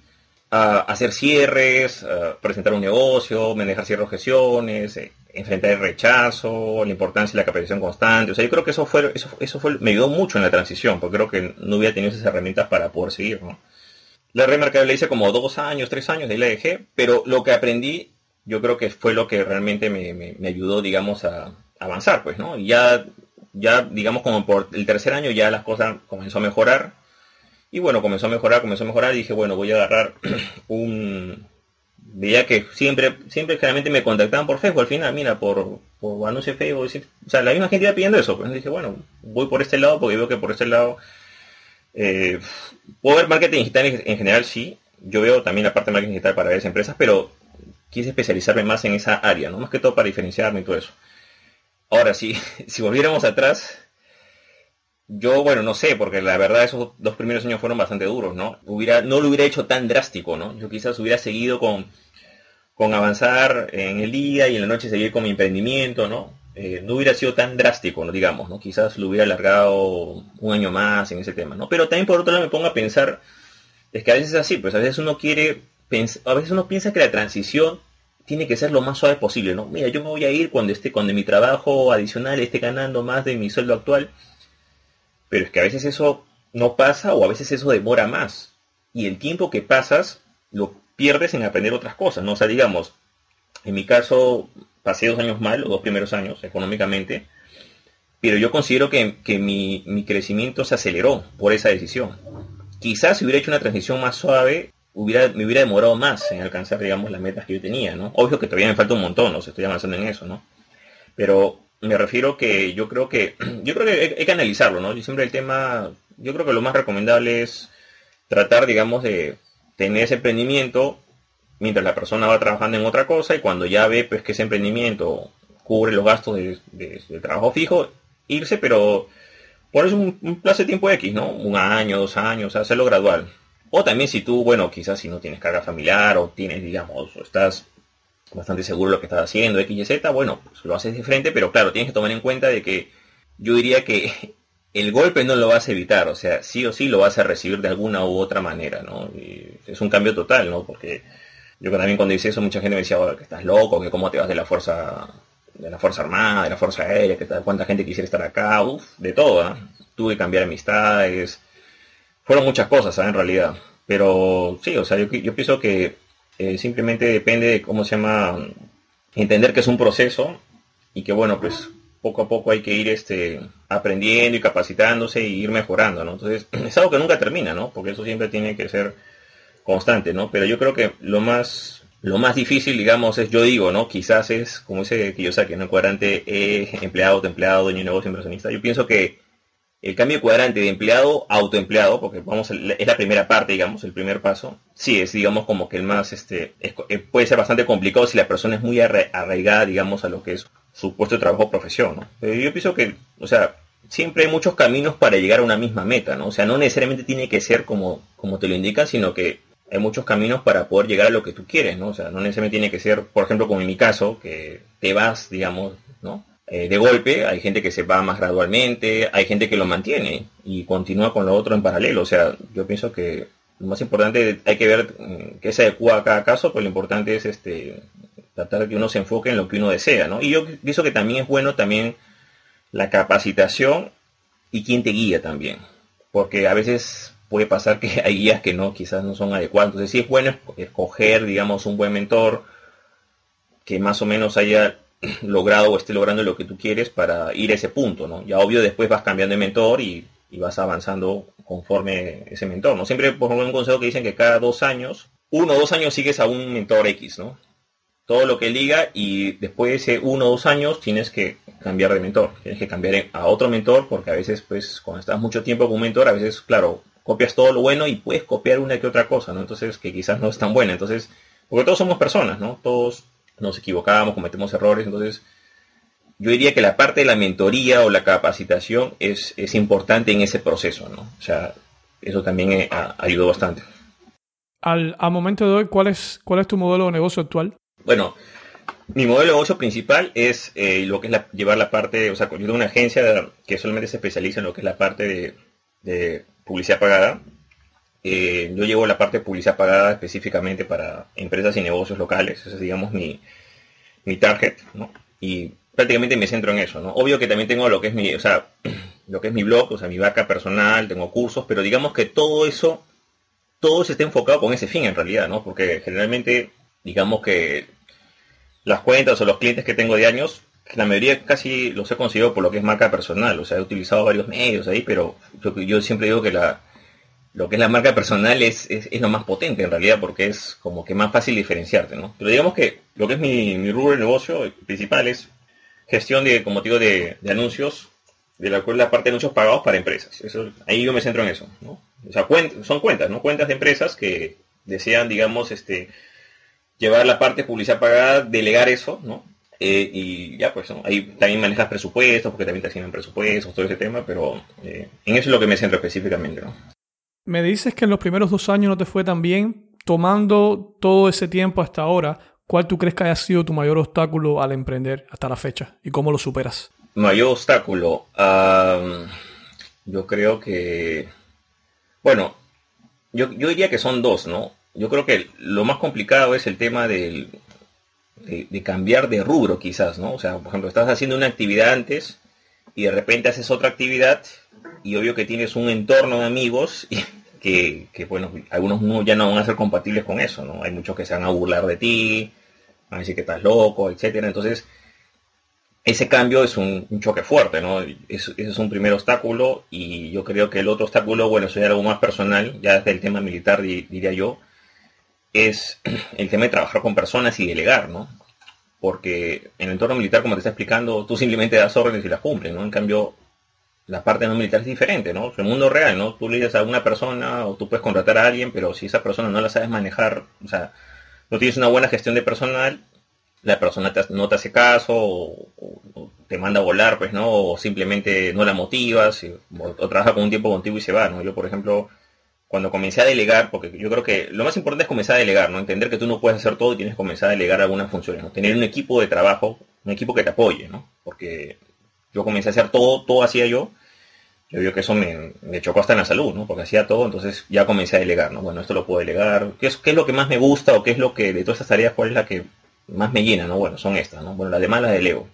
a hacer cierres, presentar un negocio, manejar cierres objeciones, eh, enfrentar el rechazo, la importancia de la capacitación constante. O sea, yo creo que eso fue, eso, eso fue, me ayudó mucho en la transición, porque creo que no hubiera tenido esas herramientas para poder seguir, ¿no? La red mercado la hice como dos años, tres años, de ahí la dejé, pero lo que aprendí, yo creo que fue lo que realmente me, me, ayudó, digamos, a, avanzar, pues, ¿no? Y ya, ya, digamos, como por el tercer año ya las cosas comenzó a mejorar. Y bueno, comenzó a mejorar, comenzó a mejorar y dije, bueno, voy a agarrar un, veía que siempre, siempre generalmente me contactaban por Facebook, al final, mira, por, por anuncio de Facebook, o sea, la misma gente iba pidiendo eso, pues dije, bueno, voy por este lado porque veo que por este lado eh, puedo ver marketing digital en general, sí, yo veo también la parte de marketing digital para varias empresas, pero quise especializarme más en esa área, ¿no? Más que todo para diferenciarme y todo eso. Ahora, sí, si volviéramos atrás, yo, bueno, no sé, porque la verdad esos dos primeros años fueron bastante duros, ¿no? Hubiera, no lo hubiera hecho tan drástico, ¿no? Yo quizás hubiera seguido con, con avanzar en el día y en la noche seguir con mi emprendimiento, ¿no? Eh, no hubiera sido tan drástico, ¿no? digamos, ¿no? Quizás lo hubiera alargado un año más en ese tema, ¿no? Pero también por otro lado me pongo a pensar, es que a veces es así, pues a veces uno quiere, a veces uno piensa que la transición tiene que ser lo más suave posible, ¿no? Mira, yo me voy a ir cuando esté, cuando mi trabajo adicional esté ganando más de mi sueldo actual pero es que a veces eso no pasa o a veces eso demora más. Y el tiempo que pasas lo pierdes en aprender otras cosas, ¿no? O sea, digamos, en mi caso pasé dos años mal, los dos primeros años, económicamente, pero yo considero que, mi, mi, crecimiento se aceleró por esa decisión. Quizás si hubiera hecho una transición más suave, hubiera, me hubiera demorado más en alcanzar, digamos, las metas que yo tenía, ¿no? Obvio que todavía me falta un montón, ¿no? estoy avanzando en eso, ¿no? Pero me refiero que yo creo que yo creo que hay, que analizarlo, ¿no? Y siempre el tema, yo creo que lo más recomendable es tratar, digamos, de tener ese emprendimiento mientras la persona va trabajando en otra cosa y cuando ya ve pues que ese emprendimiento cubre los gastos de, trabajo fijo, irse, pero por eso un, plazo de tiempo X, ¿no? Un año, dos años, hacerlo gradual. O también si tú, bueno, quizás si no tienes carga familiar o tienes, digamos, o estás bastante seguro de lo que estás haciendo, X y Z, bueno, pues lo haces de frente, pero claro, tienes que tomar en cuenta de que yo diría que el golpe no lo vas a evitar, o sea, sí o sí lo vas a recibir de alguna u otra manera, ¿no? Y es un cambio total, ¿no? Porque yo también cuando hice eso mucha gente me decía, que estás loco, que cómo te vas de la fuerza de la fuerza armada, de la fuerza aérea, que cuánta gente quisiera estar acá, uff, de todo, ¿eh? Tuve que cambiar amistades, fueron muchas cosas, ¿sabes? En realidad, pero sí, o sea, yo, yo pienso que eh, simplemente depende de cómo se llama, entender que es un proceso y que bueno, pues poco a poco hay que ir este, aprendiendo y capacitándose y ir mejorando, ¿no? Entonces, es algo que nunca termina, ¿no? Porque eso siempre tiene que ser constante, ¿no? Pero yo creo que lo más, lo más difícil, digamos, es, yo digo, ¿no? Quizás es, como dice Kiyosaki, ¿no? El cuadrante eh, empleado, empleado, dueño de negocio, inversionista. Yo pienso que el cambio de cuadrante de empleado a autoempleado, porque vamos, es la primera parte, digamos, el primer paso, sí es, digamos, como que el más, este, eh, puede ser bastante complicado si la persona es muy arraigada, digamos, a lo que es su puesto de trabajo o profesión, yo pienso que, o sea, siempre hay muchos caminos para llegar a una misma meta, ¿no? O sea, no necesariamente tiene que ser como, como te lo indican, sino que hay muchos caminos para poder llegar a lo que tú quieres, ¿no? O sea, no necesariamente tiene que ser, por ejemplo, como en mi caso, que te vas, digamos, ¿no? Eh, de golpe, hay gente que se va más gradualmente, hay gente que lo mantiene y continúa con lo otro en paralelo. O sea, yo pienso que lo más importante hay que ver mm, qué se adecua a cada caso, pero lo importante es este tratar de que uno se enfoque en lo que uno desea, ¿no? Y yo pienso que también es bueno también la capacitación y quién te guía también, porque a veces puede pasar que hay guías que no, quizás no son adecuados. Entonces sí es bueno escoger, digamos, un buen mentor que más o menos haya logrado o esté logrando lo que tú quieres para ir a ese punto, ¿no? Ya obvio después vas cambiando de mentor y, vas avanzando conforme ese mentor, ¿no? Siempre por un consejo que dicen que cada dos años, uno o dos años sigues a un mentor X, ¿no? Todo lo que liga y después de ese uno o dos años tienes que cambiar de mentor, tienes que cambiar a otro mentor porque a veces, pues, cuando estás mucho tiempo con un mentor, a veces, claro, copias todo lo bueno y puedes copiar una que otra cosa, ¿no? Entonces, que quizás no es tan buena. Entonces, porque todos somos personas, ¿no? Todos nos equivocamos, cometemos errores, entonces yo diría que la parte de la mentoría o la capacitación es, es importante en ese proceso, ¿no? O sea, eso también eh, ayudó bastante. Al, momento de hoy, ¿cuál es, ¿cuál es tu modelo de negocio actual? Bueno, mi modelo de negocio principal es eh, lo que es llevar la parte, o sea, yo tengo una agencia que solamente se especializa en lo que es la parte de, publicidad pagada. Eh, yo llevo la parte de publicidad pagada específicamente para empresas y negocios locales. Ese es, digamos, mi, mi target, ¿no? Y prácticamente me centro en eso, ¿no? Obvio que también tengo lo que es mi, o sea, lo que es mi blog, o sea, mi vaca personal, tengo cursos, pero digamos que todo eso, todo se está enfocado con ese fin en realidad, ¿no? Porque generalmente, digamos que las cuentas o los clientes que tengo de años, la mayoría casi los he conseguido por lo que es marca personal. O sea, he utilizado varios medios ahí, pero yo, siempre digo que la, lo que es la marca personal es, es, lo más potente en realidad porque es como que más fácil diferenciarte, ¿no? Pero digamos que lo que es mi, rubro de negocio principal es gestión de, como digo, de, anuncios, de la cual la parte de anuncios pagados para empresas. Eso, ahí yo me centro en eso, ¿no? O sea, son cuentas, ¿no? Cuentas de empresas que desean, digamos, este, llevar la parte de publicidad pagada, delegar eso, ¿no? Eh, y ya, pues ahí también manejas presupuestos, porque también te asignan presupuestos, todo ese tema, pero eh, en eso es lo que me centro específicamente, ¿no? Me dices que en los primeros dos años no te fue tan bien. Tomando todo ese tiempo hasta ahora, ¿cuál tú crees que haya sido tu mayor obstáculo al emprender hasta la fecha? ¿Y cómo lo superas? Mayor obstáculo. yo creo que... Bueno, yo, yo diría que son dos, ¿no? yo creo que lo más complicado es el tema del, de, cambiar de rubro quizás, ¿no? O sea, por ejemplo, estás haciendo una actividad antes y de repente haces otra actividad y obvio que tienes un entorno de amigos que, que bueno, algunos ya no van a ser compatibles con eso, ¿no? Hay muchos que se van a burlar de ti, van a decir que estás loco, etcétera. Entonces, ese cambio es un, choque fuerte, ¿no? ese es un primer obstáculo y yo creo que el otro obstáculo, bueno, eso algo más personal, ya desde el tema militar diría yo, es el tema de trabajar con personas y delegar, ¿no? Porque en el entorno militar, como te está explicando, tú simplemente das órdenes y las cumples, ¿no? En cambio, la parte no militar es diferente, ¿no? El mundo real, ¿no? Tú le dices a una persona o tú puedes contratar a alguien, pero si esa persona no la sabes manejar, o sea, no tienes una buena gestión de personal, la persona no te hace caso o, te manda a volar, pues, ¿no? O simplemente no la motivas o, o, trabaja con un tiempo contigo y se va, ¿no? Yo, por ejemplo, cuando comencé a delegar, porque yo creo que lo más importante es comenzar a delegar, ¿no? Entender que tú no puedes hacer todo y tienes que comenzar a delegar algunas funciones, ¿no? Tener un equipo de trabajo, un equipo que te apoye, ¿no? Porque yo comencé a hacer todo, todo hacía yo, yo veo que eso me, chocó hasta en la salud, ¿no? Porque hacía todo, entonces ya comencé a delegar, ¿no? Bueno, esto lo puedo delegar. ¿Qué es, qué es lo que más me gusta o qué es lo que de todas estas tareas, cuál es la que más me llena, ¿no? Bueno, son estas, ¿no? Bueno, las demás las delego.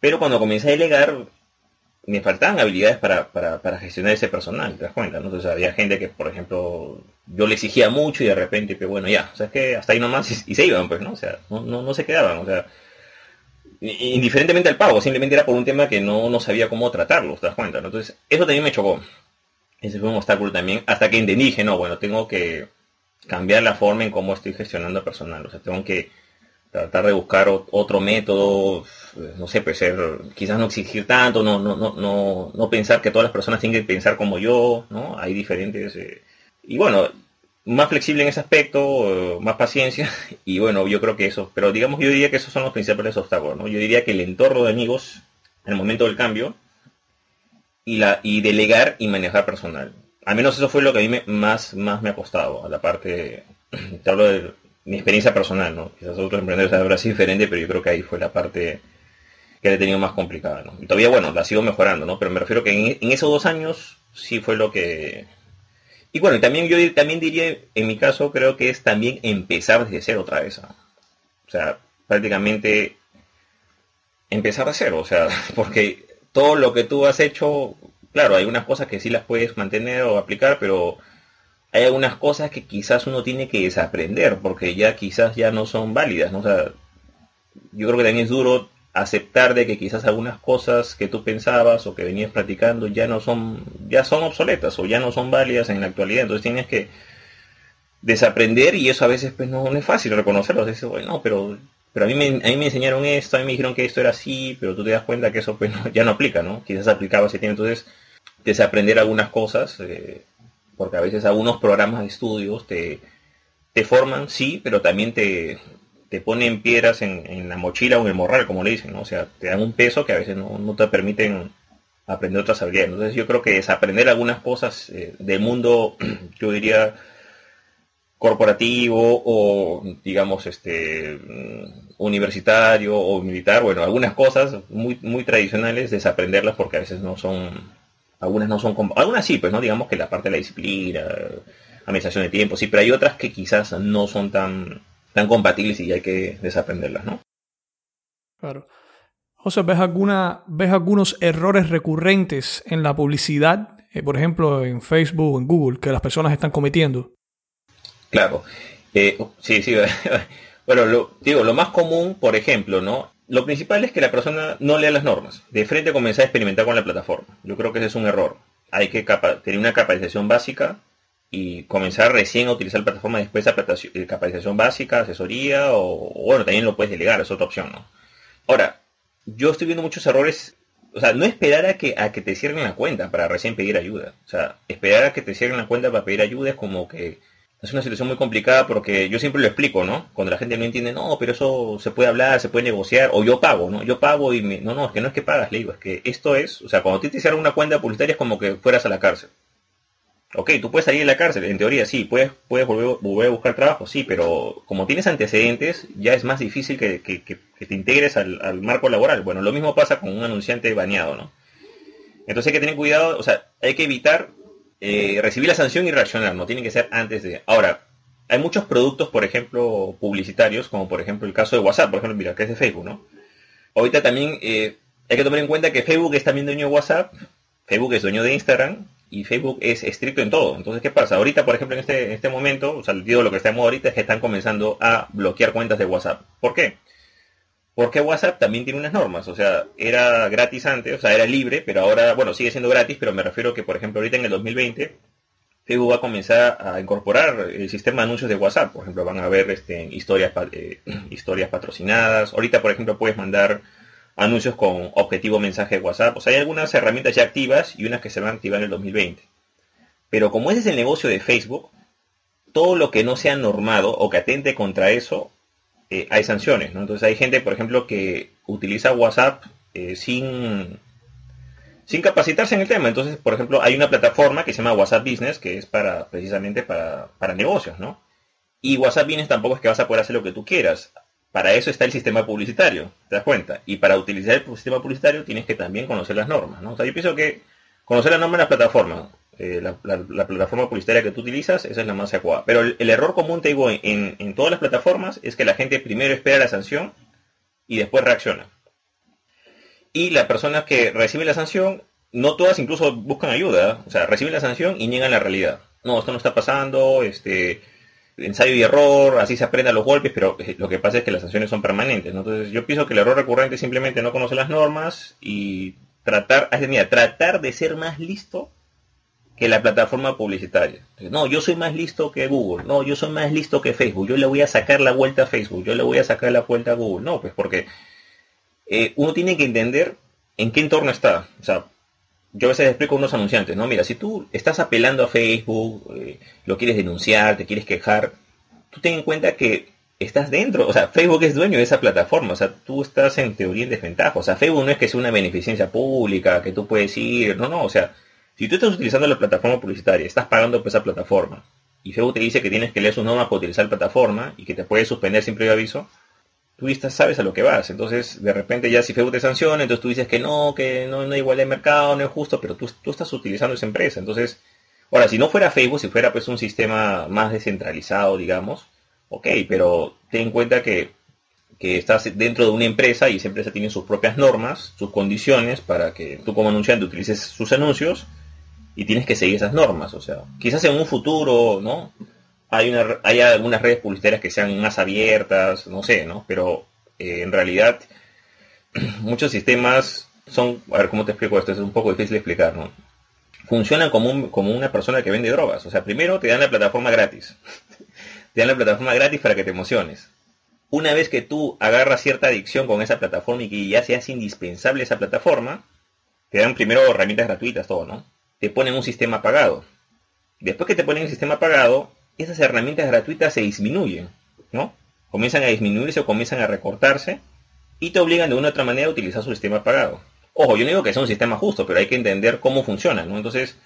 Pero cuando comencé a delegar, me faltaban habilidades para, para, para gestionar ese personal, ¿te das cuenta? ¿no? Entonces había gente que, por ejemplo, yo le exigía mucho y de repente, que bueno, ya, o sea, es que hasta ahí nomás y, y se iban, pues, ¿no? O sea, no, no, no se quedaban, o sea, indiferentemente al pago, simplemente era por un tema que no, no sabía cómo tratarlo, ¿te das cuenta? Entonces, eso también me chocó. Ese fue un obstáculo también, hasta que entendí, dije, no, bueno, tengo que cambiar la forma en cómo estoy gestionando personal, o sea, tengo que tratar de buscar otro método, no sé, pues ser, quizás no exigir tanto, no, no, no, no, no pensar que todas las personas tienen que pensar como yo, ¿no? Hay diferentes, eh, y bueno, más flexible en ese aspecto, más paciencia, y bueno, yo creo que eso, pero digamos, yo diría que esos son los principales obstáculos, ¿no? Yo diría que el entorno de amigos, en el momento del cambio, y, la, y delegar y manejar personal. Al menos eso fue lo que a mí me, más, más me ha costado, a la parte, te hablo de mi experiencia personal, ¿no? Quizás otros emprendedores habrá sido diferente, pero yo creo que ahí fue la parte que he tenido más complicada, ¿no? Y todavía, bueno, la sigo mejorando, ¿no? Pero me refiero que en, en esos dos años sí fue lo que y bueno, también yo también diría, en mi caso, creo que es también empezar desde cero otra vez. O sea, prácticamente empezar de cero. O sea, porque todo lo que tú has hecho, claro, hay unas cosas que sí las puedes mantener o aplicar, pero hay algunas cosas que quizás uno tiene que desaprender, porque ya quizás ya no son válidas. ¿no? O sea, yo creo que también es duro aceptar de que quizás algunas cosas que tú pensabas o que venías practicando ya no son ya son obsoletas o ya no son válidas en la actualidad. Entonces tienes que desaprender y eso a veces pues no, es fácil reconocerlo. Dices bueno pero pero a mí me, a mí me enseñaron esto a mí me dijeron que esto era así pero tú te das cuenta que eso pues ya no aplica no quizás aplicaba ese tiempo entonces desaprender algunas cosas eh, porque a veces algunos programas de estudios te te forman sí pero también te te ponen piedras en, la mochila o en el morral, como le dicen, ¿no? O sea, te dan un peso que a veces no, te permiten aprender otras habilidades. Entonces yo creo que es aprender algunas cosas eh, del mundo, yo diría, corporativo o digamos este mm, universitario o militar, bueno, algunas cosas muy muy tradicionales desaprenderlas porque a veces no son algunas no son algunas sí, pues no digamos que la parte de la disciplina, administración de tiempo, sí, pero hay otras que quizás no son tan tan compatibles y hay que desaprenderlas, ¿no? Claro. José, ¿ves, alguna, ¿ves algunos errores recurrentes en la publicidad, eh, por ejemplo, en Facebook o en Google, que las personas están cometiendo? Claro. Eh, sí, sí. bueno, lo, digo, lo más común, por ejemplo, ¿no? Lo principal es que la persona no lea las normas. De frente comienza a experimentar con la plataforma. Yo creo que ese es un error. Hay que tener una capacitación básica y comenzar recién a utilizar la plataforma después de capacitación básica, asesoría o, bueno, también lo puedes delegar, es otra opción, ¿no? Ahora, yo estoy viendo muchos errores, o sea, no esperar a que, a que te cierren la cuenta para recién pedir ayuda. O sea, esperar a que te cierren la cuenta para pedir ayuda es como que es una situación muy complicada porque yo siempre lo explico, ¿no? Cuando la gente no entiende, no, pero eso se puede hablar, se puede negociar, o yo pago, ¿no? Yo pago y me... No, no, es que no es que pagas, le digo, es que esto es, o sea, cuando te cierran una cuenta publicitaria es como que fueras a la cárcel. Ok, tú puedes salir de la cárcel, en teoría sí, puedes, puedes volver, a buscar trabajo, sí, pero como tienes antecedentes, ya es más difícil que, te integres al, marco laboral. Bueno, lo mismo pasa con un anunciante baneado, ¿no? Entonces hay que tener cuidado, o sea, hay que evitar eh, recibir la sanción y reaccionar, no tiene que ser antes de... Ahora, hay muchos productos, por ejemplo, publicitarios, como por ejemplo el caso de WhatsApp, por ejemplo, mira, que es de Facebook, ¿no? Ahorita también eh, hay que tomar en cuenta que Facebook es también dueño de WhatsApp, Facebook es dueño de Instagram, y Facebook es estricto en todo. Entonces, ¿qué pasa? Ahorita, por ejemplo, en este, en este momento, o sea, digo, lo que moda ahorita es que están comenzando a bloquear cuentas de WhatsApp. ¿Por qué? Porque WhatsApp también tiene unas normas, o sea, era gratis antes, o sea, era libre, pero ahora, bueno, sigue siendo gratis, pero me refiero que, por ejemplo, ahorita en el 2020, Facebook va a comenzar a incorporar el sistema de anuncios de WhatsApp. Por ejemplo, van a ver este, historias, eh, historias patrocinadas. Ahorita, por ejemplo, puedes mandar anuncios con objetivo mensaje de WhatsApp. O sea, hay algunas herramientas ya activas y unas que se van a activar en el 2020. Pero como ese es el negocio de Facebook, todo lo que no sea normado o que atente contra eso, eh, hay sanciones. Entonces hay gente, por ejemplo, que utiliza WhatsApp eh, sin, sin capacitarse en el tema. Entonces, por ejemplo, hay una plataforma que se llama WhatsApp Business, que es para precisamente para, para negocios, ¿no? Y WhatsApp Business tampoco es que vas a poder hacer lo que tú quieras para eso está el sistema publicitario, ¿te das cuenta? Y para utilizar el sistema publicitario tienes que también conocer las normas, ¿no? O sea, yo pienso que conocer las normas de la plataforma, eh, la, plataforma publicitaria que tú utilizas, esa es la más adecuada. Pero el, error común, te digo, en, en, todas las plataformas es que la gente primero espera la sanción y después reacciona. Y las personas que reciben la sanción, no todas incluso buscan ayuda, o sea, reciben la sanción y niegan la realidad. No, esto no está pasando, este ensayo y error, así se aprende a los golpes, pero eh, lo que pasa es que las sanciones son permanentes. Entonces yo pienso que el error recurrente es simplemente no conocer las normas y tratar, mira, tratar de ser más listo que la plataforma publicitaria. No, yo soy más listo que Google, no, yo soy más listo que Facebook, yo le voy a sacar la vuelta a Facebook, yo le voy a sacar la vuelta a Google. No, pues porque eh, uno tiene que entender en qué entorno está. O sea, yo a veces explico a unos anunciantes, ¿no? Mira, si tú estás apelando a Facebook, eh, lo quieres denunciar, te quieres quejar, tú ten en cuenta que estás dentro, o sea, Facebook es dueño de esa plataforma, o sea, tú estás en teoría en desventaja, o sea, Facebook no es que sea una beneficencia pública, que tú puedes ir, no, no, o sea, si tú estás utilizando la plataforma publicitaria, estás pagando por esa plataforma, y Facebook te dice que tienes que leer sus normas para utilizar la plataforma y que te puede suspender sin previo aviso, tú sabes a lo que vas. Entonces, de repente ya si Facebook te sanciona, entonces tú dices que no, que no, no hay igualdad de mercado, no es justo, pero tú, tú estás utilizando esa empresa. Entonces, ahora, si no fuera Facebook, si fuera pues un sistema más descentralizado, digamos, ok, pero ten en cuenta que, que estás dentro de una empresa y esa empresa tiene sus propias normas, sus condiciones para que tú como anunciante utilices sus anuncios y tienes que seguir esas normas. O sea, quizás en un futuro, ¿no? Hay, una, hay algunas redes publicitarias que sean más abiertas, no sé, ¿no? Pero eh, en realidad muchos sistemas son, a ver cómo te explico esto, es un poco difícil de explicar, ¿no? Funcionan como, como una persona que vende drogas. O sea, primero te dan la plataforma gratis. te dan la plataforma gratis para que te emociones. Una vez que tú agarras cierta adicción con esa plataforma y que ya seas indispensable esa plataforma, te dan primero herramientas gratuitas, todo, ¿no? Te ponen un sistema pagado. Después que te ponen el sistema pagado, esas herramientas gratuitas se disminuyen, ¿no? Comienzan a disminuirse o comienzan a recortarse y te obligan de una u otra manera a utilizar su sistema pagado. Ojo, yo no digo que sea un sistema justo, pero hay que entender cómo funciona, ¿no? Entonces,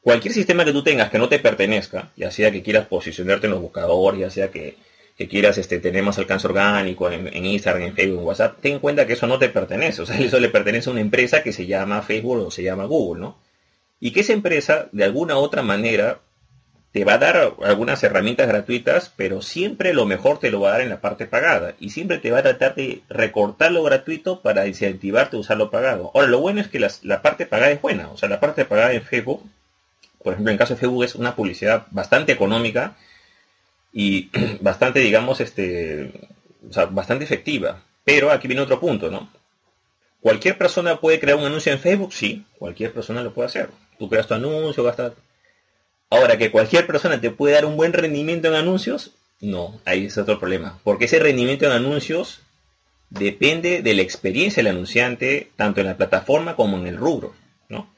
cualquier sistema que tú tengas que no te pertenezca, ya sea que quieras posicionarte en los buscadores, ya sea que, quieras este, tener más alcance orgánico en, en, Instagram, en Facebook, en WhatsApp, ten en cuenta que eso no te pertenece. O sea, eso le pertenece a una empresa que se llama Facebook o se llama Google, ¿no? Y que esa empresa, de alguna u otra manera, te va a dar algunas herramientas gratuitas, pero siempre lo mejor te lo va a dar en la parte pagada. Y siempre te va a tratar de recortar lo gratuito para incentivarte a usar lo pagado. Ahora, lo bueno es que la parte pagada es buena. O sea, la parte pagada en Facebook, por ejemplo, en caso de Facebook es una publicidad bastante económica y bastante, digamos, este, o sea, bastante efectiva. Pero aquí viene otro punto, ¿no? ¿Cualquier persona puede crear un anuncio en Facebook? Sí, cualquier persona lo puede hacer. Tú creas tu anuncio, gastas Ahora, que cualquier persona te puede dar un buen rendimiento en anuncios, no, ahí es otro problema. Porque ese rendimiento en anuncios depende de la experiencia del anunciante, tanto en la plataforma como en el rubro. ¿no?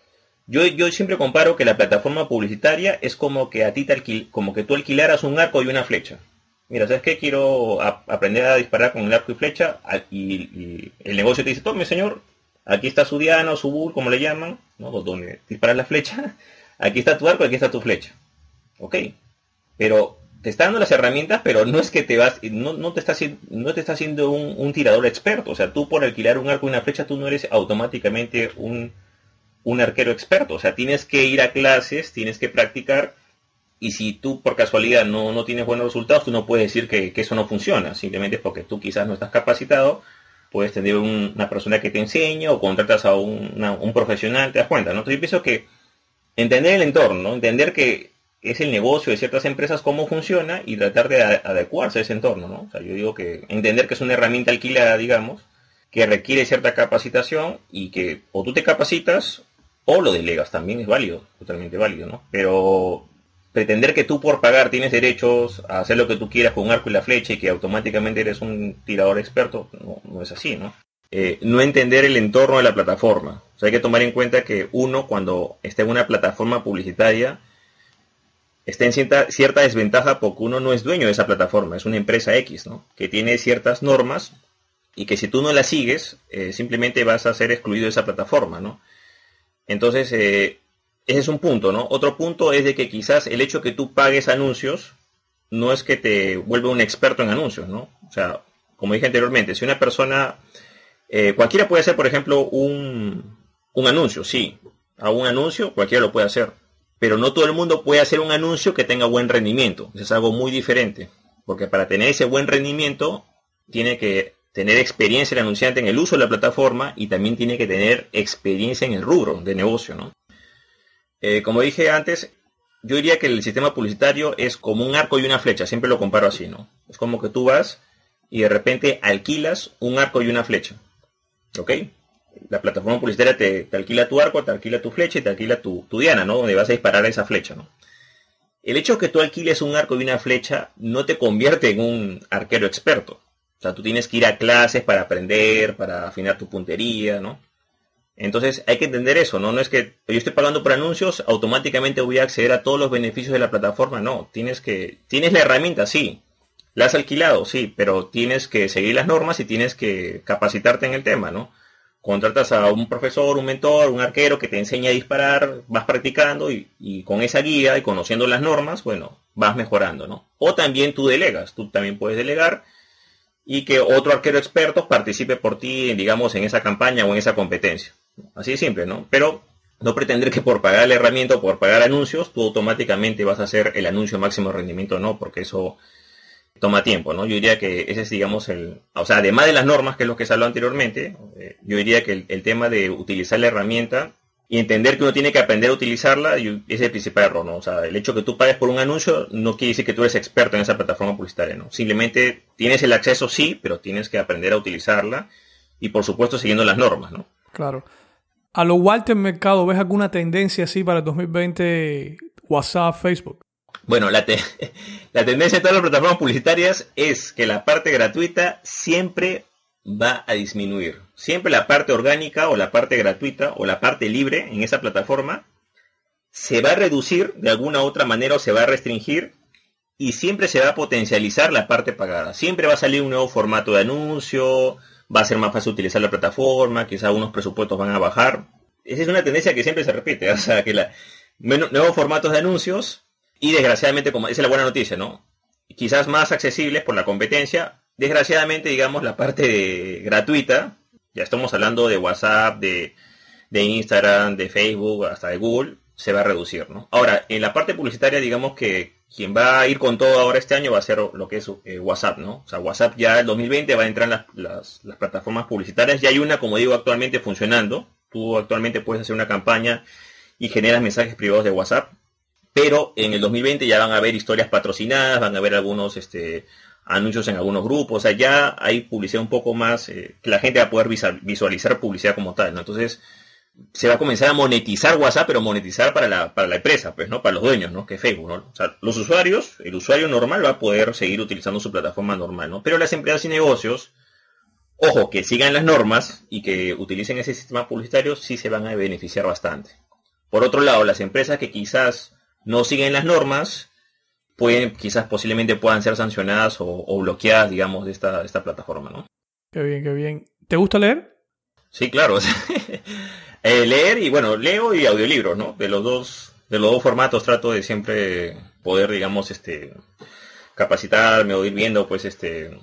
Yo, yo siempre comparo que la plataforma publicitaria es como que a ti te como que tú alquilaras un arco y una flecha. Mira, ¿sabes qué? Quiero aprender a disparar con el arco y flecha y, el negocio te dice, tome señor, aquí está su diana o su bull, como le llaman, ¿no? donde disparas la flecha Aquí está tu arco, aquí está tu flecha. ¿Ok? Pero te está dando las herramientas, pero no es que te vas, no, te, está, no te está haciendo un, tirador experto. O sea, tú por alquilar un arco y una flecha, tú no eres automáticamente un, arquero experto. O sea, tienes que ir a clases, tienes que practicar. Y si tú por casualidad no, no tienes buenos resultados, tú no puedes decir que, eso no funciona. Simplemente porque tú quizás no estás capacitado. Puedes tener una persona que te enseñe o contratas a un, profesional, te das cuenta, ¿no? Entonces yo pienso que entender el entorno, entender que es el negocio de ciertas empresas, cómo funciona y tratar de adecuarse a ese entorno, ¿no? O sea, yo digo que entender que es una herramienta alquilada, digamos, que requiere cierta capacitación y que o tú te capacitas o lo delegas, también es válido, totalmente válido, ¿no? Pero pretender que tú por pagar tienes derechos a hacer lo que tú quieras con un arco y la flecha y que automáticamente eres un tirador experto, no, no es así, ¿no? Eh, no entender el entorno de la plataforma. Hay que tomar en cuenta que uno cuando está en una plataforma publicitaria está en cierta, cierta desventaja porque uno no es dueño de esa plataforma, es una empresa X, ¿no? Que tiene ciertas normas y que si tú no las sigues, eh, simplemente vas a ser excluido de esa plataforma, ¿no? Entonces, eh, ese es un punto, ¿no? Otro punto es de que quizás el hecho que tú pagues anuncios no es que te vuelva un experto en anuncios, ¿no? O sea, como dije anteriormente, si una persona, eh, cualquiera puede hacer, por ejemplo, un, un anuncio, sí, a un anuncio cualquiera lo puede hacer, pero no todo el mundo puede hacer un anuncio que tenga buen rendimiento, es algo muy diferente, porque para tener ese buen rendimiento tiene que tener experiencia el anunciante en el uso de la plataforma y también tiene que tener experiencia en el rubro de negocio, ¿no? Eh, como dije antes, yo diría que el sistema publicitario es como un arco y una flecha, siempre lo comparo así, ¿no? Es como que tú vas y de repente alquilas un arco y una flecha, ¿ok? La plataforma publicitaria te, alquila tu arco, te alquila tu flecha y te alquila tu, diana, ¿no? Donde vas a disparar esa flecha. El hecho de que tú alquiles un arco y una flecha no te convierte en un arquero experto. O sea, tú tienes que ir a clases para aprender, para afinar tu puntería, ¿no? Entonces hay que entender eso, ¿no? No es que yo estoy pagando por anuncios, automáticamente voy a acceder a todos los beneficios de la plataforma. No, tienes que, tienes la herramienta, sí. La has alquilado, sí, pero tienes que seguir las normas y tienes que capacitarte en el tema, ¿no? Contratas a un profesor, un mentor, un arquero que te enseña a disparar, vas practicando y, y con esa guía y conociendo las normas, bueno, vas mejorando, ¿no? O también tú delegas, tú también puedes delegar y que otro arquero experto participe por ti, digamos, en esa campaña o en esa competencia. Así de simple, ¿no? Pero no pretender que por pagar la herramienta o por pagar anuncios, tú automáticamente vas a hacer el anuncio máximo rendimiento, no, porque eso toma tiempo, ¿no? Yo diría que ese es, digamos, el, o sea, además de las normas, que es lo que se habló anteriormente, eh, yo diría que el, tema de utilizar la herramienta y entender que uno tiene que aprender a utilizarla ese es el principal error, ¿no? O sea, el hecho que tú pagues por un anuncio no quiere decir que tú eres experto en esa plataforma publicitaria, ¿no? Simplemente tienes el acceso, sí, pero tienes que aprender a utilizarla y, por supuesto, siguiendo las normas, ¿no? Claro. A lo Walter Mercado, ¿ves alguna tendencia así para el 2020 WhatsApp, Facebook? Bueno, la, tendencia de todas las plataformas publicitarias es que la parte gratuita siempre va a disminuir. Siempre la parte orgánica o la parte gratuita o la parte libre en esa plataforma se va a reducir de alguna u otra manera o se va a restringir y siempre se va a potencializar la parte pagada. Siempre va a salir un nuevo formato de anuncio, va a ser más fácil utilizar la plataforma, quizá unos presupuestos van a bajar. Esa es una tendencia que siempre se repite, o sea, que la, nuevos formatos de anuncios y desgraciadamente, como esa es la buena noticia, ¿no? Quizás más accesibles por la competencia, Desgraciadamente, digamos, la parte gratuita, ya estamos hablando de WhatsApp, de, Instagram, de Facebook, hasta de Google, se va a reducir, ¿no? Ahora, en la parte publicitaria, digamos que quien va a ir con todo ahora este año va a ser lo que es eh, WhatsApp, ¿no? O sea, WhatsApp ya el 2020 va a entrar en las, las, plataformas publicitarias. Ya hay una, como digo, actualmente funcionando. Tú actualmente puedes hacer una campaña y generas mensajes privados de WhatsApp. Pero en el 2020 ya van a haber historias patrocinadas, van a haber algunos este, anuncios en algunos grupos, o sea, ya hay publicidad un poco más, eh, la gente va a poder visualizar publicidad como tal, ¿no? Entonces, se va a comenzar a monetizar WhatsApp, pero monetizar para la, para la empresa, pues, ¿no? Para los dueños, ¿no? Que Facebook, ¿no? O sea, los usuarios, el usuario normal va a poder seguir utilizando su plataforma normal, ¿no? Pero las empresas y negocios, ojo, que sigan las normas y que utilicen ese sistema publicitario, sí se van a beneficiar bastante. Por otro lado, las empresas que quizás no siguen las normas, pueden, quizás posiblemente puedan ser sancionadas o, bloqueadas, digamos, de esta, esta plataforma, ¿no? Qué bien, qué bien. ¿Te gusta leer? Sí, claro. Eh, leer y bueno, leo y audiolibros, ¿no? De los dos, de los dos formatos trato de siempre poder, digamos, este, capacitarme o ir viendo, pues, este,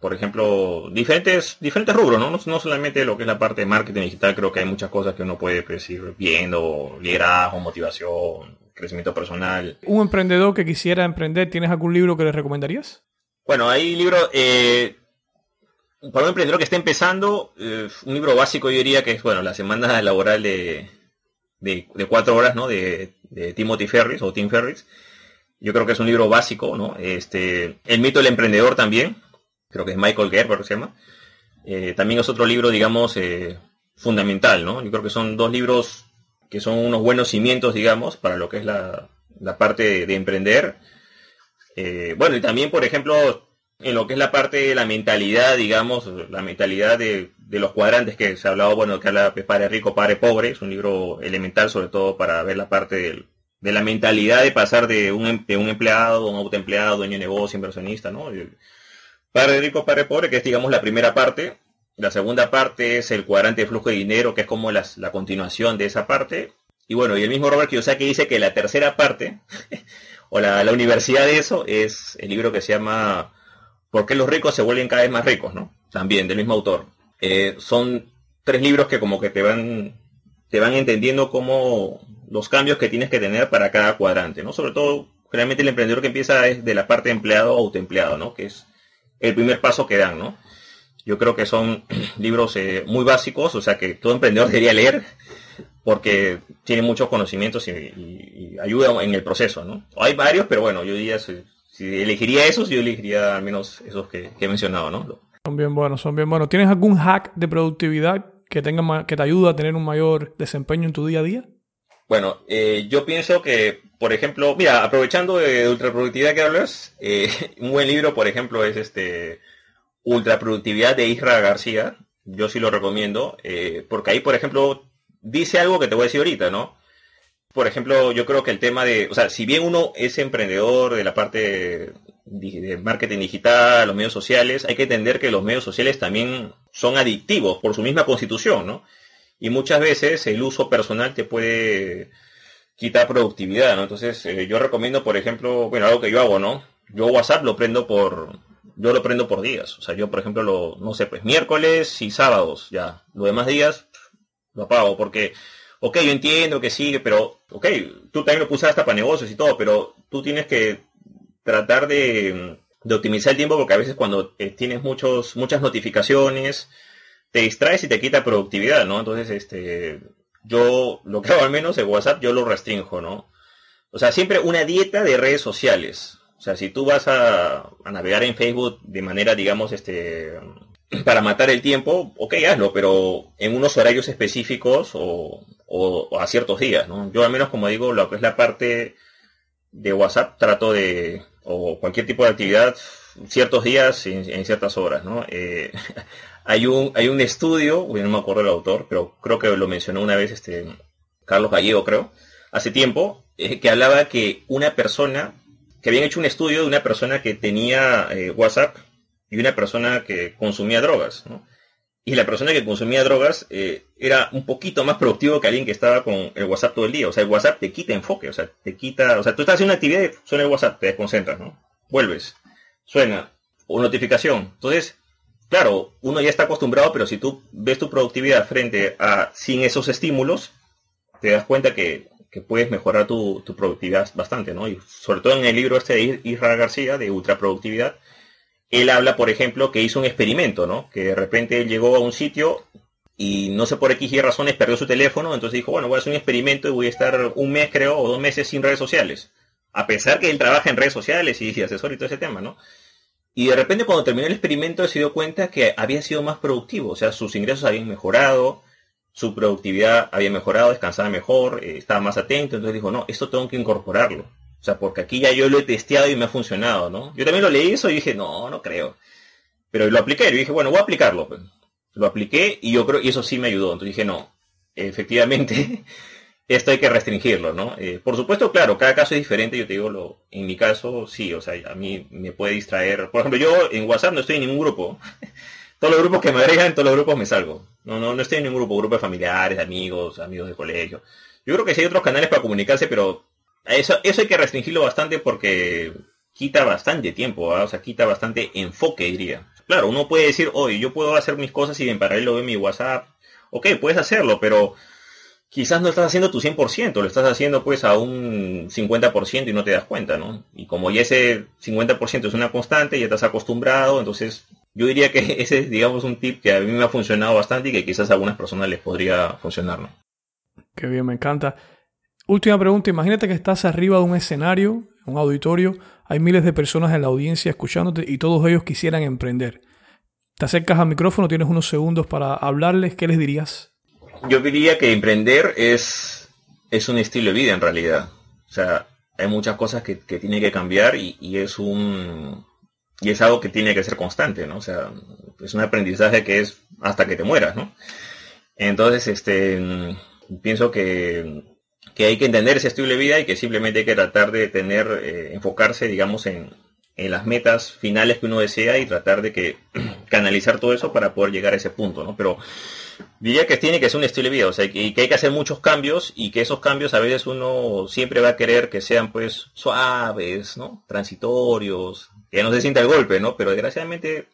por ejemplo, diferentes, diferentes rubros, ¿no? ¿no? solamente lo que es la parte de marketing digital, creo que hay muchas cosas que uno puede pues, ir viendo, liderazgo, motivación, crecimiento personal. ¿Un emprendedor que quisiera emprender, tienes algún libro que le recomendarías? Bueno, hay libros, eh, para un emprendedor que esté empezando, eh, un libro básico yo diría que es, bueno, la semana laboral de, de, cuatro horas, ¿no? De, Timothy Ferris o Tim Ferris. Yo creo que es un libro básico, ¿no? Este, El mito del emprendedor también, creo que es Michael Gerber se llama. Eh, también es otro libro, digamos, fundamental, ¿no? Yo creo que son dos libros que son unos buenos cimientos, digamos, para lo que es la, parte de, emprender. Eh, bueno, y también, por ejemplo, en lo que es la parte de la mentalidad, digamos, la mentalidad de, los cuadrantes que se ha hablado, bueno, que habla Padre Rico, Padre Pobre, es un libro elemental sobre todo para ver la parte de la mentalidad de pasar de un, em, de un empleado, un autoempleado, dueño de negocio, inversionista, ¿no? Padre Rico, Padre Pobre, que es, digamos, la primera parte, la segunda parte es el cuadrante de flujo de dinero, que es como la continuación de esa parte. Y bueno, y el mismo Robert Kiyosaki dice que la tercera parte, o la, universidad de eso, es el libro que se llama ¿Por qué los ricos se vuelven cada vez más ricos, no? También, del mismo autor. Eh, son tres libros que como que te van, te van entendiendo cómo los cambios que tienes que tener para cada cuadrante, ¿no? Sobre todo, generalmente el emprendedor que empieza es de la parte empleado o autoempleado, ¿no? Que es el primer paso que dan, ¿no? Yo creo que son libros eh, muy básicos, o sea que todo emprendedor debería leer porque tiene muchos conocimientos y, ayuda en el proceso, ¿no? Hay varios, pero bueno, yo diría, si, elegiría esos, yo elegiría al menos esos que, he mencionado, ¿no? Son bien buenos, son bien buenos. ¿Tienes algún hack de productividad que, tenga, que te ayuda a tener un mayor desempeño en tu día a día? Bueno, eh, yo pienso que, por ejemplo, mira, aprovechando de ultraproductividad que hablas, eh, un buen libro, por ejemplo, es este Ultraproductividad de Isra García. Yo sí lo recomiendo, eh, porque ahí, por ejemplo, dice algo que te voy a decir ahorita, ¿no? Por ejemplo, yo creo que el tema de, o sea, si bien uno es emprendedor de la parte de marketing digital, los medios sociales, hay que entender que los medios sociales también son adictivos por su misma constitución, ¿no? Y muchas veces el uso personal te puede quitar productividad, ¿no? Entonces, eh, yo recomiendo, por ejemplo, bueno, algo que yo hago, ¿no? Yo WhatsApp lo prendo por, yo lo prendo por días. O sea, yo, por ejemplo, lo, no sé, pues miércoles y sábados, ya. Los demás días lo apago porque, ok, yo entiendo que sigue, pero, ok, tú también lo pusiste hasta para negocios y todo, pero tú tienes que tratar de, optimizar el tiempo porque a veces cuando eh, tienes muchos, muchas notificaciones, te distraes y te quita productividad, ¿no? Entonces, este, yo lo que hago al menos en WhatsApp, yo lo restringo, ¿no? O sea, siempre una dieta de redes sociales. O sea, si tú vas a, navegar en Facebook de manera, digamos, este, para matar el tiempo, ok, hazlo, pero en unos horarios específicos o, a ciertos días, ¿no? Yo al menos, como digo, lo que es la parte de WhatsApp, trato de, o cualquier tipo de actividad, ciertos días en, ciertas horas, ¿no? Eh, hay, un, hay un estudio, no me acuerdo el autor, pero creo que lo mencionó una vez este Carlos Gallego, creo, hace tiempo, eh, que hablaba que una persona, que habían hecho un estudio de una persona que tenía eh, WhatsApp y una persona que consumía drogas, ¿no? Y la persona que consumía drogas eh, era un poquito más productivo que alguien que estaba con el WhatsApp todo el día. O sea, el WhatsApp te quita enfoque, o sea, te quita, o sea, tú estás haciendo una actividad, suena el WhatsApp, te desconcentras, ¿no? Vuelves, suena, o notificación. Entonces, claro, uno ya está acostumbrado, pero si tú ves tu productividad frente a sin esos estímulos, te das cuenta que, puedes mejorar tu, productividad bastante, ¿no? Y sobre todo en el libro este de Israel García, de ultraproductividad, él habla, por ejemplo, que hizo un experimento, ¿no? Que de repente él llegó a un sitio y no sé por X y razones perdió su teléfono, entonces dijo, bueno, voy a hacer un experimento y voy a estar un mes, creo, o dos meses sin redes sociales. A pesar que él trabaja en redes sociales y, asesor y todo ese tema, ¿no? Y de repente cuando terminó el experimento se dio cuenta que había sido más productivo, o sea, sus ingresos habían mejorado, su productividad había mejorado, descansaba mejor, eh, estaba más atento, entonces dijo, no, esto tengo que incorporarlo. O sea, porque aquí ya yo lo he testeado y me ha funcionado, ¿no? Yo también lo leí eso y dije, no, no creo. Pero lo apliqué, y dije, bueno, voy a aplicarlo. Pues. Lo apliqué y yo creo, y eso sí me ayudó. Entonces dije, no, efectivamente, esto hay que restringirlo, ¿no? Eh, por supuesto, claro, cada caso es diferente, yo te digo, lo, en mi caso, sí, o sea, a mí me puede distraer. Por ejemplo, yo en WhatsApp no estoy en ningún grupo. Todos los grupos que me agregan, todos los grupos me salgo. No, no, no estoy en ningún grupo, grupo de familiares, amigos, amigos de colegio. Yo creo que sí hay otros canales para comunicarse, pero eso, eso hay que restringirlo bastante porque quita bastante tiempo, o sea, quita bastante enfoque, diría. Claro, uno puede decir, oye, yo puedo hacer mis cosas y en paralelo veo mi WhatsApp. Ok, puedes hacerlo, pero quizás no estás haciendo tu 100%, lo estás haciendo pues a un 50% y no te das cuenta, ¿no? Y como ya ese 50% es una constante, ya estás acostumbrado, entonces yo diría que ese es, digamos, un tip que a mí me ha funcionado bastante y que quizás a algunas personas les podría funcionar, ¿no? Qué bien, me encanta. Última pregunta, imagínate que estás arriba de un escenario, un auditorio, hay miles de personas en la audiencia escuchándote y todos ellos quisieran emprender. Te acercas al micrófono, tienes unos segundos para hablarles, ¿qué les dirías? Yo diría que emprender es, es un estilo de vida en realidad. O sea, hay muchas cosas que, que tienen que cambiar y, y, es un y es algo que tiene que ser constante, ¿no? O sea, es un aprendizaje que es hasta que te mueras, ¿no? Entonces, este pienso que que hay que entender ese estilo de vida y que simplemente hay que tratar de tener, eh, enfocarse, digamos, en, las metas finales que uno desea y tratar de que canalizar todo eso para poder llegar a ese punto, ¿no? Pero diría que tiene que ser un estilo de vida, o sea, y que hay que hacer muchos cambios y que esos cambios a veces uno siempre va a querer que sean pues suaves, ¿no? Transitorios, que no se sienta el golpe, ¿no? Pero desgraciadamente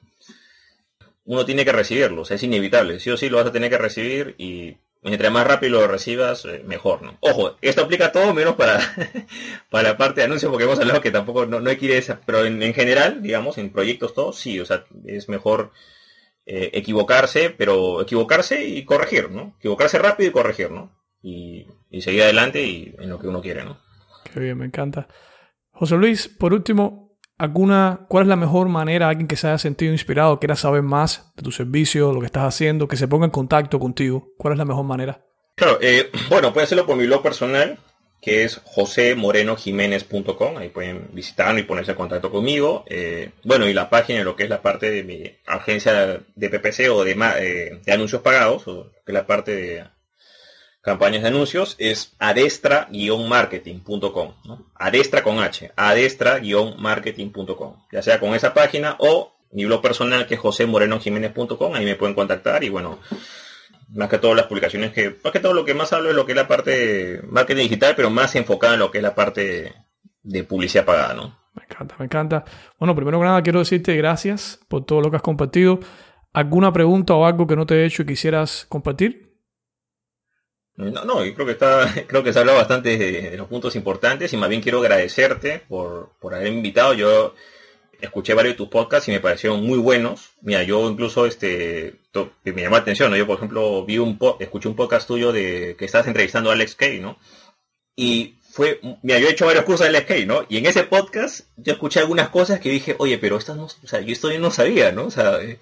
uno tiene que recibirlo, o sea, es inevitable, sí o sí lo vas a tener que recibir y mientras más rápido lo recibas, eh, mejor, ¿no? Ojo, esto aplica todo menos para, para la parte de anuncios, porque hemos hablado que tampoco no, hay ir a esa, pero en, general, digamos, en proyectos todos, sí, o sea, es mejor eh, equivocarse, pero equivocarse y corregir, ¿no? Equivocarse rápido y corregir, ¿no? Y, y seguir adelante y en lo que uno quiere, ¿no? Qué bien, me encanta. José Luis, por último, alguna, ¿cuál es la mejor manera, alguien que se haya sentido inspirado, quiera saber más de tu servicio, lo que estás haciendo, que se ponga en contacto contigo? ¿Cuál es la mejor manera? Claro, eh, bueno, puede hacerlo por mi blog personal, que es josemorenojiménez.com. Ahí pueden visitarlo y ponerse en contacto conmigo. Eh, bueno, y la página, lo que es la parte de mi agencia de PPC o de, eh, de anuncios pagados, o que es la parte de campañas de anuncios es adestra-marketing.com. Adestra con H, adestra-marketing.com. Ya sea con esa página o mi blog personal que es josemorenojiménez.com, ahí me pueden contactar y bueno, más que todas las publicaciones que, más que todo lo que más hablo es lo que es la parte marketing digital, pero más enfocada en lo que es la parte de publicidad pagada, ¿no? Me encanta, me encanta. Bueno, primero que nada quiero decirte gracias por todo lo que has compartido. ¿Alguna pregunta o algo que no te he hecho y quisieras compartir? No, no, yo creo que está, creo que se ha hablado bastante de, los puntos importantes y más bien quiero agradecerte por, por haber invitado. Yo escuché varios de tus podcasts y me parecieron muy buenos. Mira, yo incluso este me llamó la atención, ¿no? Yo por ejemplo vi un escuché un podcast tuyo de que estás entrevistando a Alex Kay, ¿no? Y fue, mira, yo he hecho varios cursos de Alex Kay, ¿no? Y en ese podcast yo escuché algunas cosas que dije, oye, pero estas no, o sea, yo esto no sabía, ¿no? O sea, eh,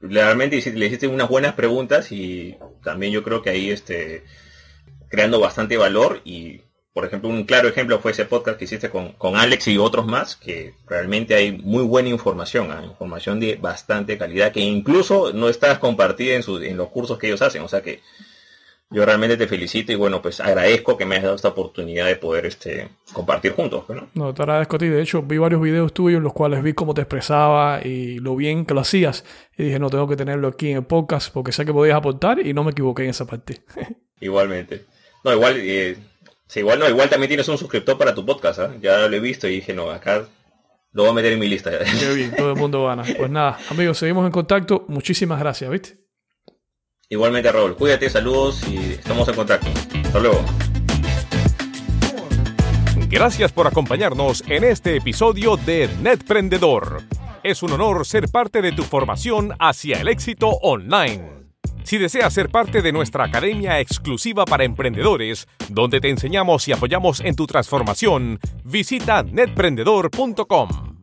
realmente le hiciste unas buenas preguntas y también yo creo que ahí este creando bastante valor y por ejemplo un claro ejemplo fue ese podcast que hiciste con, con Alex y otros más que realmente hay muy buena información ¿ah? información de bastante calidad que incluso no está compartida en, sus, en los cursos que ellos hacen o sea que yo realmente te felicito y bueno, pues agradezco que me hayas dado esta oportunidad de poder este, compartir juntos. ¿no? no, te agradezco a ti. De hecho, vi varios videos tuyos en los cuales vi cómo te expresaba y lo bien que lo hacías. Y dije, no, tengo que tenerlo aquí en el podcast porque sé que podías aportar y no me equivoqué en esa parte. Igualmente. No, igual, eh, igual no, igual también tienes un suscriptor para tu podcast, ¿eh? Ya lo he visto y dije, no, acá lo voy a meter en mi lista. Qué bien, todo el mundo gana. Pues nada, amigos, seguimos en contacto. Muchísimas gracias, ¿viste? Igualmente, Raúl. Cuídate, saludos y estamos en contacto. Hasta luego. Gracias por acompañarnos en este episodio de Netprendedor. Es un honor ser parte de tu formación hacia el éxito online. Si deseas ser parte de nuestra academia exclusiva para emprendedores, donde te enseñamos y apoyamos en tu transformación, visita netprendedor.com.